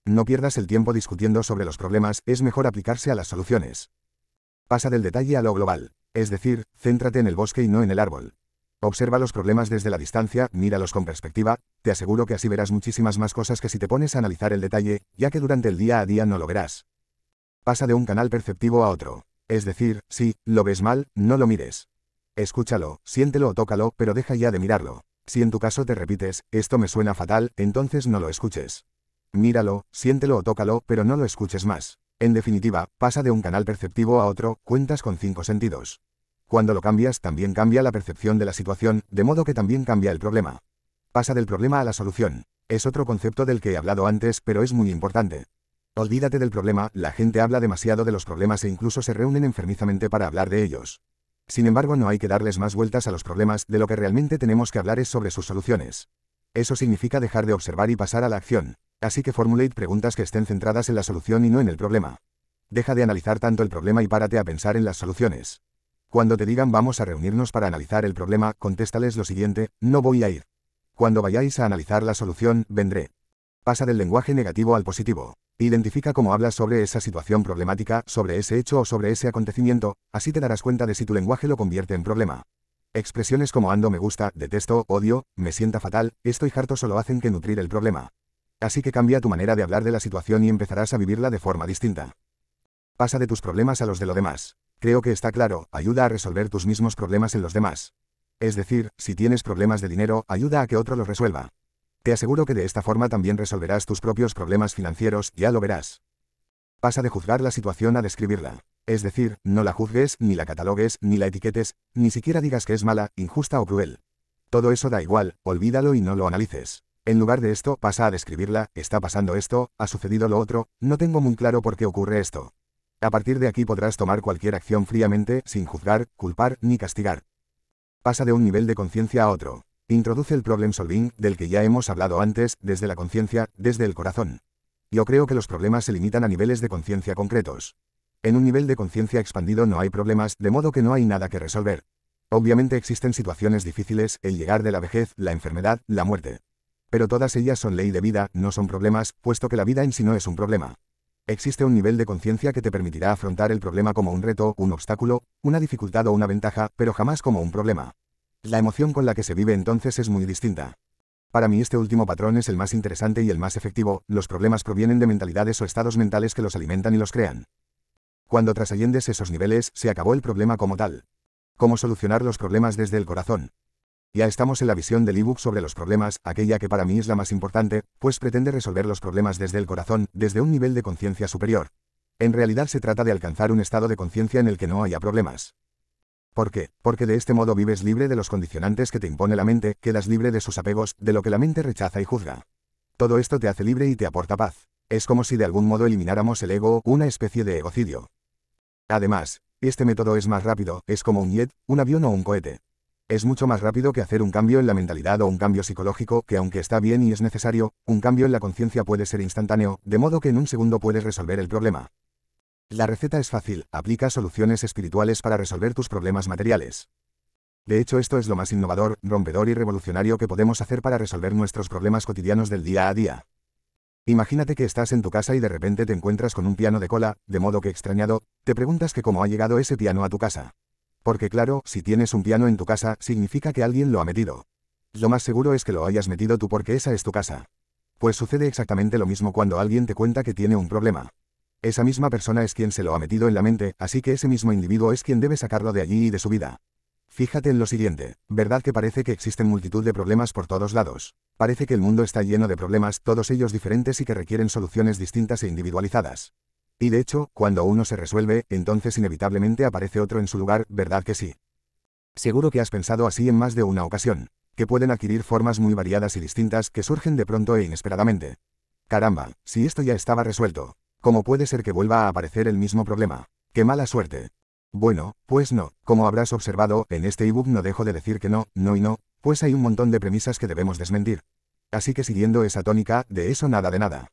No pierdas el tiempo discutiendo sobre los problemas, es mejor aplicarse a las soluciones. Pasa del detalle a lo global, es decir, céntrate en el bosque y no en el árbol. Observa los problemas desde la distancia, míralos con perspectiva, te aseguro que así verás muchísimas más cosas que si te pones a analizar el detalle, ya que durante el día a día no lo verás. Pasa de un canal perceptivo a otro. Es decir, si lo ves mal, no lo mires. Escúchalo, siéntelo o tócalo, pero deja ya de mirarlo. Si en tu caso te repites, esto me suena fatal, entonces no lo escuches. Míralo, siéntelo o tócalo, pero no lo escuches más. En definitiva, pasa de un canal perceptivo a otro, cuentas con cinco sentidos. Cuando lo cambias, también cambia la percepción de la situación, de modo que también cambia el problema. Pasa del problema a la solución. Es otro concepto del que he hablado antes, pero es muy importante. Olvídate del problema, la gente habla demasiado de los problemas e incluso se reúnen enfermizamente para hablar de ellos. Sin embargo, no hay que darles más vueltas a los problemas, de lo que realmente tenemos que hablar es sobre sus soluciones. Eso significa dejar de observar y pasar a la acción. Así que formulate preguntas que estén centradas en la solución y no en el problema. Deja de analizar tanto el problema y párate a pensar en las soluciones. Cuando te digan vamos a reunirnos para analizar el problema, contéstales lo siguiente, no voy a ir. Cuando vayáis a analizar la solución, vendré. Pasa del lenguaje negativo al positivo. Identifica cómo hablas sobre esa situación problemática, sobre ese hecho o sobre ese acontecimiento, así te darás cuenta de si tu lenguaje lo convierte en problema. Expresiones como ando me gusta, detesto, odio, me sienta fatal, estoy harto solo hacen que nutrir el problema. Así que cambia tu manera de hablar de la situación y empezarás a vivirla de forma distinta. Pasa de tus problemas a los de lo demás. Creo que está claro, ayuda a resolver tus mismos problemas en los demás. Es decir, si tienes problemas de dinero, ayuda a que otro los resuelva. Te aseguro que de esta forma también resolverás tus propios problemas financieros, ya lo verás. Pasa de juzgar la situación a describirla. Es decir, no la juzgues, ni la catalogues, ni la etiquetes, ni siquiera digas que es mala, injusta o cruel. Todo eso da igual, olvídalo y no lo analices. En lugar de esto, pasa a describirla, está pasando esto, ha sucedido lo otro, no tengo muy claro por qué ocurre esto. A partir de aquí podrás tomar cualquier acción fríamente, sin juzgar, culpar ni castigar. Pasa de un nivel de conciencia a otro. Introduce el problem solving, del que ya hemos hablado antes, desde la conciencia, desde el corazón. Yo creo que los problemas se limitan a niveles de conciencia concretos. En un nivel de conciencia expandido no hay problemas, de modo que no hay nada que resolver. Obviamente existen situaciones difíciles, el llegar de la vejez, la enfermedad, la muerte. Pero todas ellas son ley de vida, no son problemas, puesto que la vida en sí no es un problema. Existe un nivel de conciencia que te permitirá afrontar el problema como un reto, un obstáculo, una dificultad o una ventaja, pero jamás como un problema. La emoción con la que se vive entonces es muy distinta. Para mí este último patrón es el más interesante y el más efectivo, los problemas provienen de mentalidades o estados mentales que los alimentan y los crean. Cuando trasciendes esos niveles, se acabó el problema como tal. Cómo solucionar los problemas desde el corazón. Ya estamos en la visión del ebook sobre los problemas, aquella que para mí es la más importante, pues pretende resolver los problemas desde el corazón, desde un nivel de conciencia superior. En realidad se trata de alcanzar un estado de conciencia en el que no haya problemas. ¿Por qué? Porque de este modo vives libre de los condicionantes que te impone la mente, quedas libre de sus apegos, de lo que la mente rechaza y juzga. Todo esto te hace libre y te aporta paz. Es como si de algún modo elimináramos el ego, una especie de egocidio. Además, este método es más rápido, es como un jet, un avión o un cohete. Es mucho más rápido que hacer un cambio en la mentalidad o un cambio psicológico, que aunque está bien y es necesario, un cambio en la conciencia puede ser instantáneo, de modo que en un segundo puedes resolver el problema. La receta es fácil, aplica soluciones espirituales para resolver tus problemas materiales. De hecho esto es lo más innovador, rompedor y revolucionario que podemos hacer para resolver nuestros problemas cotidianos del día a día. Imagínate que estás en tu casa y de repente te encuentras con un piano de cola, de modo que extrañado, te preguntas que cómo ha llegado ese piano a tu casa. Porque claro, si tienes un piano en tu casa, significa que alguien lo ha metido. Lo más seguro es que lo hayas metido tú porque esa es tu casa. Pues sucede exactamente lo mismo cuando alguien te cuenta que tiene un problema. Esa misma persona es quien se lo ha metido en la mente, así que ese mismo individuo es quien debe sacarlo de allí y de su vida. Fíjate en lo siguiente, ¿verdad que parece que existen multitud de problemas por todos lados? Parece que el mundo está lleno de problemas, todos ellos diferentes y que requieren soluciones distintas e individualizadas. Y de hecho, cuando uno se resuelve, entonces inevitablemente aparece otro en su lugar, ¿verdad que sí? Seguro que has pensado así en más de una ocasión, que pueden adquirir formas muy variadas y distintas que surgen de pronto e inesperadamente. Caramba, si esto ya estaba resuelto, ¿cómo puede ser que vuelva a aparecer el mismo problema? ¡Qué mala suerte! Bueno, pues no, como habrás observado, en este ebook no dejo de decir que no, no y no, pues hay un montón de premisas que debemos desmentir. Así que siguiendo esa tónica, de eso nada de nada.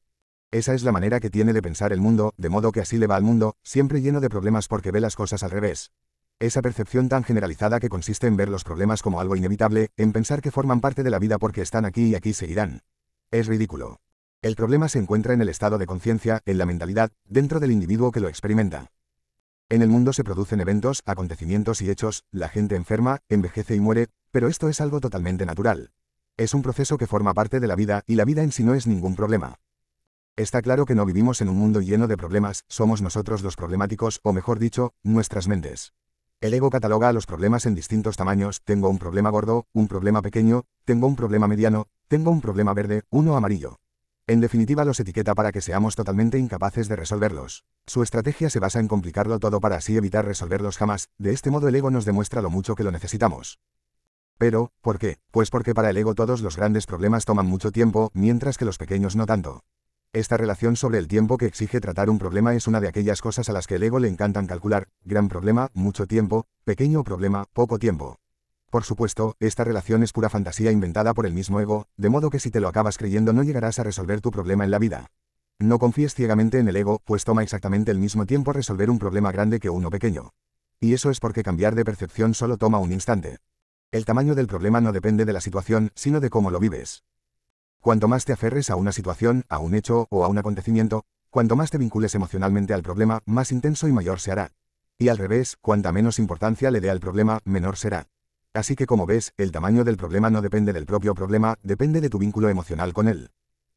Esa es la manera que tiene de pensar el mundo, de modo que así le va al mundo, siempre lleno de problemas porque ve las cosas al revés. Esa percepción tan generalizada que consiste en ver los problemas como algo inevitable, en pensar que forman parte de la vida porque están aquí y aquí seguirán. Es ridículo. El problema se encuentra en el estado de conciencia, en la mentalidad, dentro del individuo que lo experimenta. En el mundo se producen eventos, acontecimientos y hechos, la gente enferma, envejece y muere, pero esto es algo totalmente natural. Es un proceso que forma parte de la vida, y la vida en sí no es ningún problema. Está claro que no vivimos en un mundo lleno de problemas, somos nosotros los problemáticos, o mejor dicho, nuestras mentes. El ego cataloga a los problemas en distintos tamaños, tengo un problema gordo, un problema pequeño, tengo un problema mediano, tengo un problema verde, uno amarillo. En definitiva los etiqueta para que seamos totalmente incapaces de resolverlos. Su estrategia se basa en complicarlo todo para así evitar resolverlos jamás, de este modo el ego nos demuestra lo mucho que lo necesitamos. Pero, ¿por qué? Pues porque para el ego todos los grandes problemas toman mucho tiempo, mientras que los pequeños no tanto. Esta relación sobre el tiempo que exige tratar un problema es una de aquellas cosas a las que el ego le encantan calcular, gran problema, mucho tiempo, pequeño problema, poco tiempo. Por supuesto, esta relación es pura fantasía inventada por el mismo ego, de modo que si te lo acabas creyendo no llegarás a resolver tu problema en la vida. No confíes ciegamente en el ego, pues toma exactamente el mismo tiempo resolver un problema grande que uno pequeño. Y eso es porque cambiar de percepción solo toma un instante. El tamaño del problema no depende de la situación, sino de cómo lo vives. Cuanto más te aferres a una situación, a un hecho o a un acontecimiento, cuanto más te vincules emocionalmente al problema, más intenso y mayor se hará. Y al revés, cuanta menos importancia le dé al problema, menor será. Así que como ves, el tamaño del problema no depende del propio problema, depende de tu vínculo emocional con él.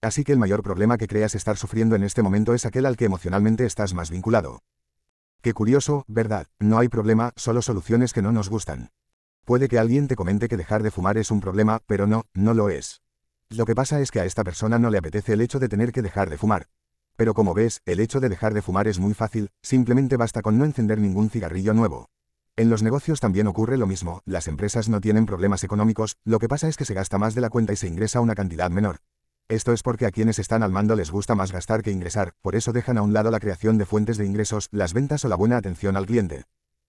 Así que el mayor problema que creas estar sufriendo en este momento es aquel al que emocionalmente estás más vinculado. Qué curioso, ¿verdad? No hay problema, solo soluciones que no nos gustan. Puede que alguien te comente que dejar de fumar es un problema, pero no, no lo es. Lo que pasa es que a esta persona no le apetece el hecho de tener que dejar de fumar. Pero como ves, el hecho de dejar de fumar es muy fácil, simplemente basta con no encender ningún cigarrillo nuevo. En los negocios también ocurre lo mismo, las empresas no tienen problemas económicos, lo que pasa es que se gasta más de la cuenta y se ingresa una cantidad menor. Esto es porque a quienes están al mando les gusta más gastar que ingresar, por eso dejan a un lado la creación de fuentes de ingresos, las ventas o la buena atención al cliente.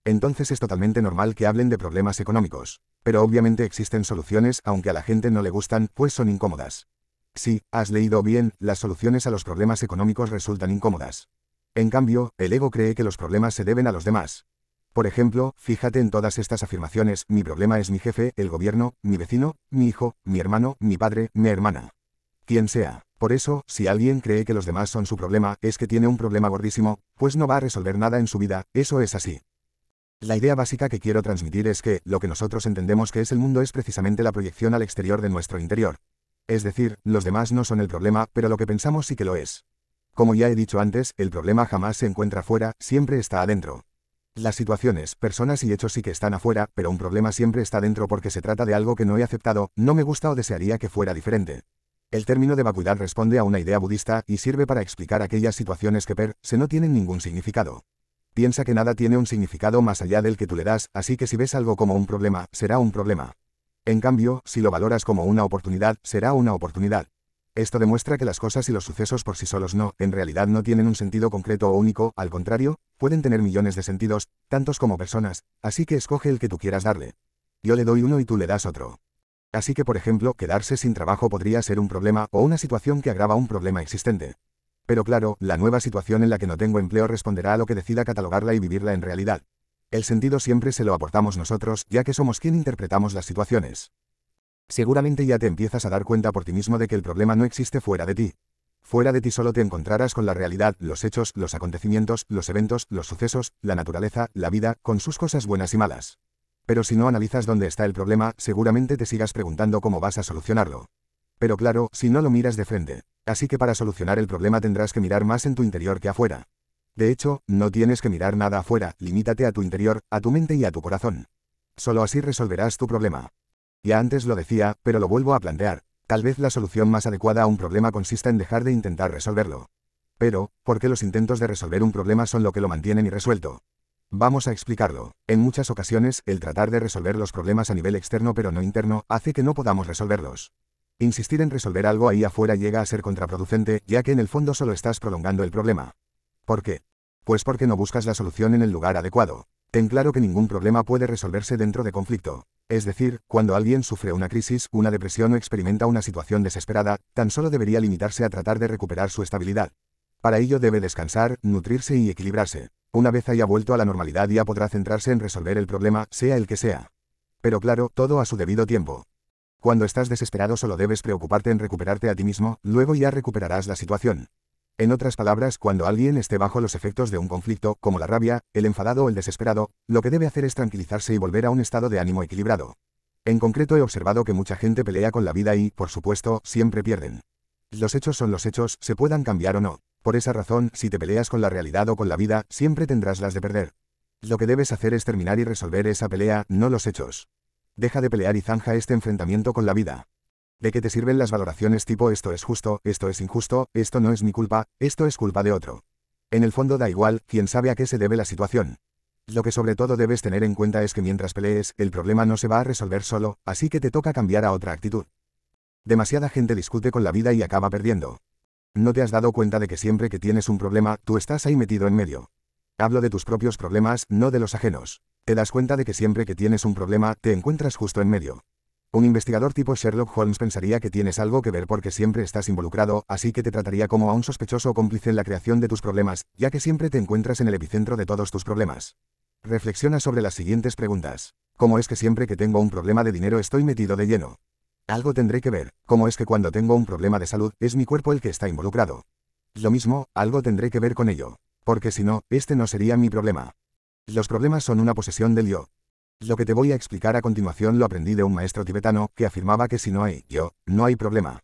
Entonces es totalmente normal que hablen de problemas económicos. Pero obviamente existen soluciones, aunque a la gente no le gustan, pues son incómodas. Sí, has leído bien, las soluciones a los problemas económicos resultan incómodas. En cambio, el ego cree que los problemas se deben a los demás. Por ejemplo, fíjate en todas estas afirmaciones, mi problema es mi jefe, el gobierno, mi vecino, mi hijo, mi hermano, mi padre, mi hermana. Quien sea. Por eso, si alguien cree que los demás son su problema, es que tiene un problema gordísimo, pues no va a resolver nada en su vida, eso es así. La idea básica que quiero transmitir es que, lo que nosotros entendemos que es el mundo es precisamente la proyección al exterior de nuestro interior. Es decir, los demás no son el problema, pero lo que pensamos sí que lo es. Como ya he dicho antes, el problema jamás se encuentra fuera, siempre está adentro. Las situaciones, personas y hechos sí que están afuera, pero un problema siempre está dentro porque se trata de algo que no he aceptado, no me gusta o desearía que fuera diferente. El término de vacuidad responde a una idea budista y sirve para explicar aquellas situaciones que per se no tienen ningún significado. Piensa que nada tiene un significado más allá del que tú le das, así que si ves algo como un problema, será un problema. En cambio, si lo valoras como una oportunidad, será una oportunidad. Esto demuestra que las cosas y los sucesos por sí solos no, en realidad no tienen un sentido concreto o único, al contrario, pueden tener millones de sentidos, tantos como personas, así que escoge el que tú quieras darle. Yo le doy uno y tú le das otro. Así que por ejemplo, quedarse sin trabajo podría ser un problema o una situación que agrava un problema existente. Pero claro, la nueva situación en la que no tengo empleo responderá a lo que decida catalogarla y vivirla en realidad. El sentido siempre se lo aportamos nosotros, ya que somos quien interpretamos las situaciones. Seguramente ya te empiezas a dar cuenta por ti mismo de que el problema no existe fuera de ti. Fuera de ti solo te encontrarás con la realidad, los hechos, los acontecimientos, los eventos, los sucesos, la naturaleza, la vida, con sus cosas buenas y malas. Pero si no analizas dónde está el problema, seguramente te sigas preguntando cómo vas a solucionarlo. Pero claro, si no lo miras de frente. Así que para solucionar el problema tendrás que mirar más en tu interior que afuera. De hecho, no tienes que mirar nada afuera, limítate a tu interior, a tu mente y a tu corazón. Solo así resolverás tu problema. Ya antes lo decía, pero lo vuelvo a plantear. Tal vez la solución más adecuada a un problema consista en dejar de intentar resolverlo. Pero, ¿por qué los intentos de resolver un problema son lo que lo mantienen irresuelto? Vamos a explicarlo. En muchas ocasiones, el tratar de resolver los problemas a nivel externo pero no interno, hace que no podamos resolverlos. Insistir en resolver algo ahí afuera llega a ser contraproducente, ya que en el fondo solo estás prolongando el problema. ¿Por qué? Pues porque no buscas la solución en el lugar adecuado. Ten claro que ningún problema puede resolverse dentro de conflicto. Es decir, cuando alguien sufre una crisis, una depresión o experimenta una situación desesperada, tan solo debería limitarse a tratar de recuperar su estabilidad. Para ello debe descansar, nutrirse y equilibrarse. Una vez haya vuelto a la normalidad ya podrá centrarse en resolver el problema, sea el que sea. Pero claro, todo a su debido tiempo. Cuando estás desesperado solo debes preocuparte en recuperarte a ti mismo, luego ya recuperarás la situación. En otras palabras, cuando alguien esté bajo los efectos de un conflicto, como la rabia, el enfadado o el desesperado, lo que debe hacer es tranquilizarse y volver a un estado de ánimo equilibrado. En concreto he observado que mucha gente pelea con la vida y, por supuesto, siempre pierden. Los hechos son los hechos, se puedan cambiar o no. Por esa razón, si te peleas con la realidad o con la vida, siempre tendrás las de perder. Lo que debes hacer es terminar y resolver esa pelea, no los hechos. Deja de pelear y zanja este enfrentamiento con la vida. ¿De qué te sirven las valoraciones tipo esto es justo, esto es injusto, esto no es mi culpa, esto es culpa de otro? En el fondo da igual, quién sabe a qué se debe la situación. Lo que sobre todo debes tener en cuenta es que mientras pelees, el problema no se va a resolver solo, así que te toca cambiar a otra actitud. Demasiada gente discute con la vida y acaba perdiendo. ¿No te has dado cuenta de que siempre que tienes un problema, tú estás ahí metido en medio? Hablo de tus propios problemas, no de los ajenos. Te das cuenta de que siempre que tienes un problema, te encuentras justo en medio. Un investigador tipo Sherlock Holmes pensaría que tienes algo que ver porque siempre estás involucrado, así que te trataría como a un sospechoso cómplice en la creación de tus problemas, ya que siempre te encuentras en el epicentro de todos tus problemas. Reflexiona sobre las siguientes preguntas. ¿Cómo es que siempre que tengo un problema de dinero estoy metido de lleno? Algo tendré que ver. ¿Cómo es que cuando tengo un problema de salud, es mi cuerpo el que está involucrado? Lo mismo, algo tendré que ver con ello. Porque si no, este no sería mi problema. Los problemas son una posesión del yo. Lo que te voy a explicar a continuación lo aprendí de un maestro tibetano que afirmaba que si no hay yo, no hay problema.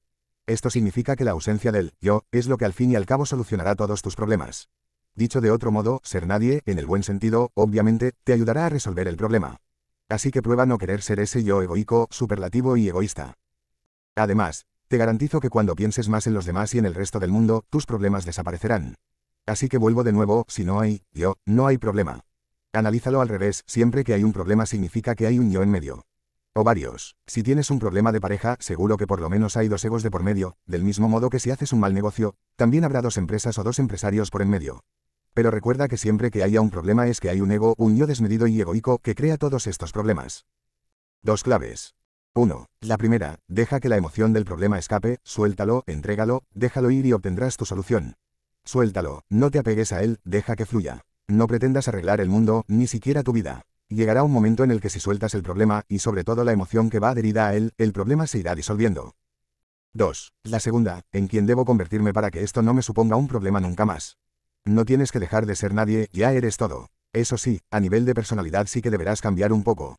Esto significa que la ausencia del yo es lo que al fin y al cabo solucionará todos tus problemas. Dicho de otro modo, ser nadie, en el buen sentido, obviamente, te ayudará a resolver el problema. Así que prueba no querer ser ese yo egoico, superlativo y egoísta. Además, te garantizo que cuando pienses más en los demás y en el resto del mundo, tus problemas desaparecerán. Así que vuelvo de nuevo, si no hay yo, no hay problema. Analízalo al revés, siempre que hay un problema significa que hay un yo en medio. O varios. Si tienes un problema de pareja, seguro que por lo menos hay dos egos de por medio, del mismo modo que si haces un mal negocio, también habrá dos empresas o dos empresarios por en medio. Pero recuerda que siempre que haya un problema es que hay un ego, un yo desmedido y egoico que crea todos estos problemas. Dos claves. 1. La primera, deja que la emoción del problema escape, suéltalo, entrégalo, déjalo ir y obtendrás tu solución. Suéltalo, no te apegues a él, deja que fluya. No pretendas arreglar el mundo, ni siquiera tu vida. Llegará un momento en el que si sueltas el problema, y sobre todo la emoción que va adherida a él, el problema se irá disolviendo. 2. La segunda, en quien debo convertirme para que esto no me suponga un problema nunca más. No tienes que dejar de ser nadie, ya eres todo. Eso sí, a nivel de personalidad sí que deberás cambiar un poco.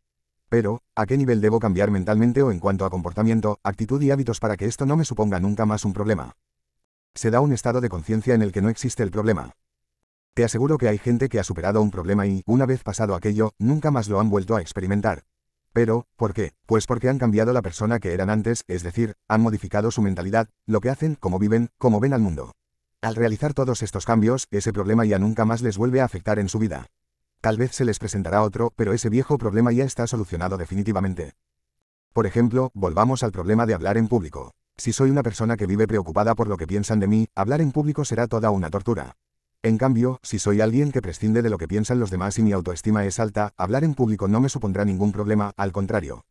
Pero, ¿a qué nivel debo cambiar mentalmente o en cuanto a comportamiento, actitud y hábitos para que esto no me suponga nunca más un problema? Se da un estado de conciencia en el que no existe el problema. Te aseguro que hay gente que ha superado un problema y, una vez pasado aquello, nunca más lo han vuelto a experimentar. Pero, ¿por qué? Pues porque han cambiado la persona que eran antes, es decir, han modificado su mentalidad, lo que hacen, cómo viven, cómo ven al mundo. Al realizar todos estos cambios, ese problema ya nunca más les vuelve a afectar en su vida. Tal vez se les presentará otro, pero ese viejo problema ya está solucionado definitivamente. Por ejemplo, volvamos al problema de hablar en público. Si soy una persona que vive preocupada por lo que piensan de mí, hablar en público será toda una tortura. En cambio, si soy alguien que prescinde de lo que piensan los demás y mi autoestima es alta, hablar en público no me supondrá ningún problema, al contrario.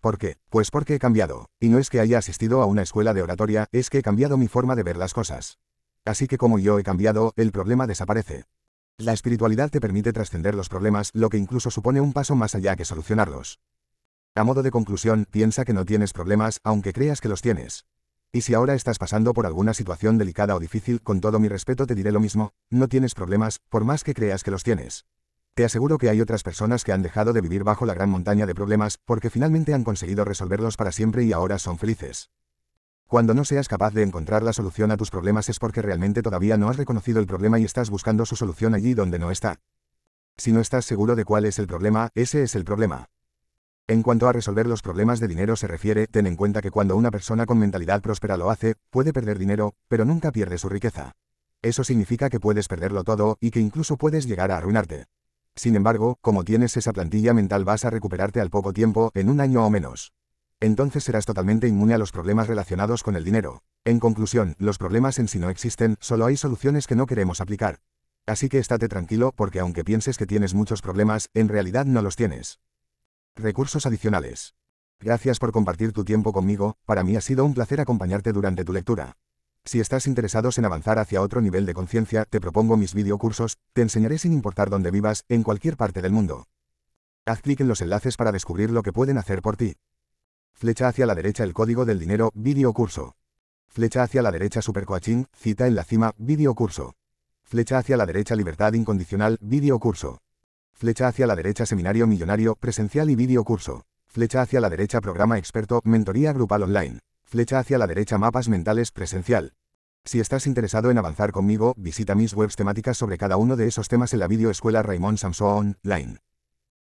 ¿Por qué? Pues porque he cambiado. Y no es que haya asistido a una escuela de oratoria, es que he cambiado mi forma de ver las cosas. Así que como yo he cambiado, el problema desaparece. La espiritualidad te permite trascender los problemas, lo que incluso supone un paso más allá que solucionarlos. A modo de conclusión, piensa que no tienes problemas, aunque creas que los tienes. Y si ahora estás pasando por alguna situación delicada o difícil, con todo mi respeto te diré lo mismo, no tienes problemas, por más que creas que los tienes. Te aseguro que hay otras personas que han dejado de vivir bajo la gran montaña de problemas, porque finalmente han conseguido resolverlos para siempre y ahora son felices. Cuando no seas capaz de encontrar la solución a tus problemas es porque realmente todavía no has reconocido el problema y estás buscando su solución allí donde no está. Si no estás seguro de cuál es el problema, ese es el problema. En cuanto a resolver los problemas de dinero se refiere, ten en cuenta que cuando una persona con mentalidad próspera lo hace, puede perder dinero, pero nunca pierde su riqueza. Eso significa que puedes perderlo todo y que incluso puedes llegar a arruinarte. Sin embargo, como tienes esa plantilla mental vas a recuperarte al poco tiempo, en un año o menos. Entonces serás totalmente inmune a los problemas relacionados con el dinero. En conclusión, los problemas en sí no existen, solo hay soluciones que no queremos aplicar. Así que estate tranquilo porque aunque pienses que tienes muchos problemas, en realidad no los tienes. Recursos adicionales. Gracias por compartir tu tiempo conmigo, para mí ha sido un placer acompañarte durante tu lectura. Si estás interesados en avanzar hacia otro nivel de conciencia, te propongo mis videocursos, te enseñaré sin importar dónde vivas, en cualquier parte del mundo. Haz clic en los enlaces para descubrir lo que pueden hacer por ti. Flecha hacia la derecha el código del dinero, videocurso. Flecha hacia la derecha supercoaching, cita en la cima, videocurso. Flecha hacia la derecha libertad incondicional, videocurso. Flecha hacia la derecha Seminario Millonario, presencial y vídeo curso. Flecha hacia la derecha Programa Experto, Mentoría Grupal Online. Flecha hacia la derecha Mapas Mentales, presencial. Si estás interesado en avanzar conmigo, visita mis webs temáticas sobre cada uno de esos temas en la video escuela Raymond Samson Online.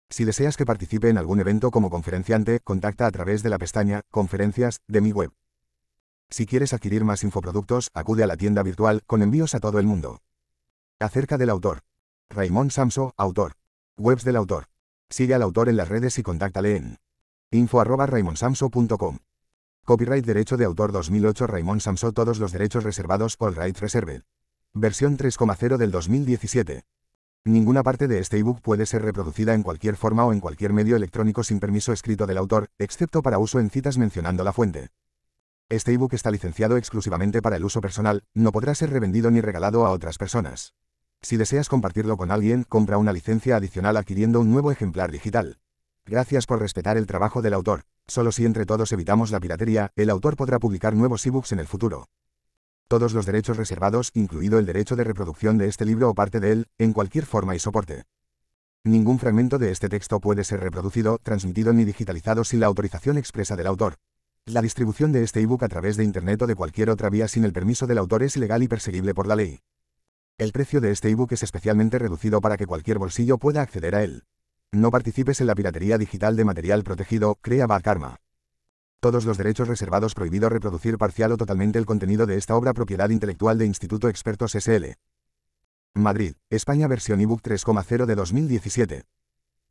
Si deseas que participe en algún evento como conferenciante, contacta a través de la pestaña Conferencias de mi web. Si quieres adquirir más infoproductos, acude a la tienda virtual con envíos a todo el mundo. Acerca del autor. Raymond Samso, autor. Webs del autor. Sigue al autor en las redes y contáctale en info Copyright Derecho de Autor 2008 Raymond Samso Todos los derechos reservados All Rights Reserved. Versión 3.0 del 2017. Ninguna parte de este ebook puede ser reproducida en cualquier forma o en cualquier medio electrónico sin permiso escrito del autor, excepto para uso en citas mencionando la fuente. Este ebook está licenciado exclusivamente para el uso personal, no podrá ser revendido ni regalado a otras personas. Si deseas compartirlo con alguien, compra una licencia adicional adquiriendo un nuevo ejemplar digital. Gracias por respetar el trabajo del autor. Solo si entre todos evitamos la piratería, el autor podrá publicar nuevos ebooks en el futuro. Todos los derechos reservados, incluido el derecho de reproducción de este libro o parte de él, en cualquier forma y soporte. Ningún fragmento de este texto puede ser reproducido, transmitido ni digitalizado sin la autorización expresa del autor. La distribución de este ebook a través de Internet o de cualquier otra vía sin el permiso del autor es ilegal y perseguible por la ley. El precio de este ebook es especialmente reducido para que cualquier bolsillo pueda acceder a él. No participes en la piratería digital de material protegido, crea Bad Karma. Todos los derechos reservados prohibido reproducir parcial o totalmente el contenido de esta obra propiedad intelectual de Instituto Expertos SL. Madrid, España versión ebook 3,0 de 2017.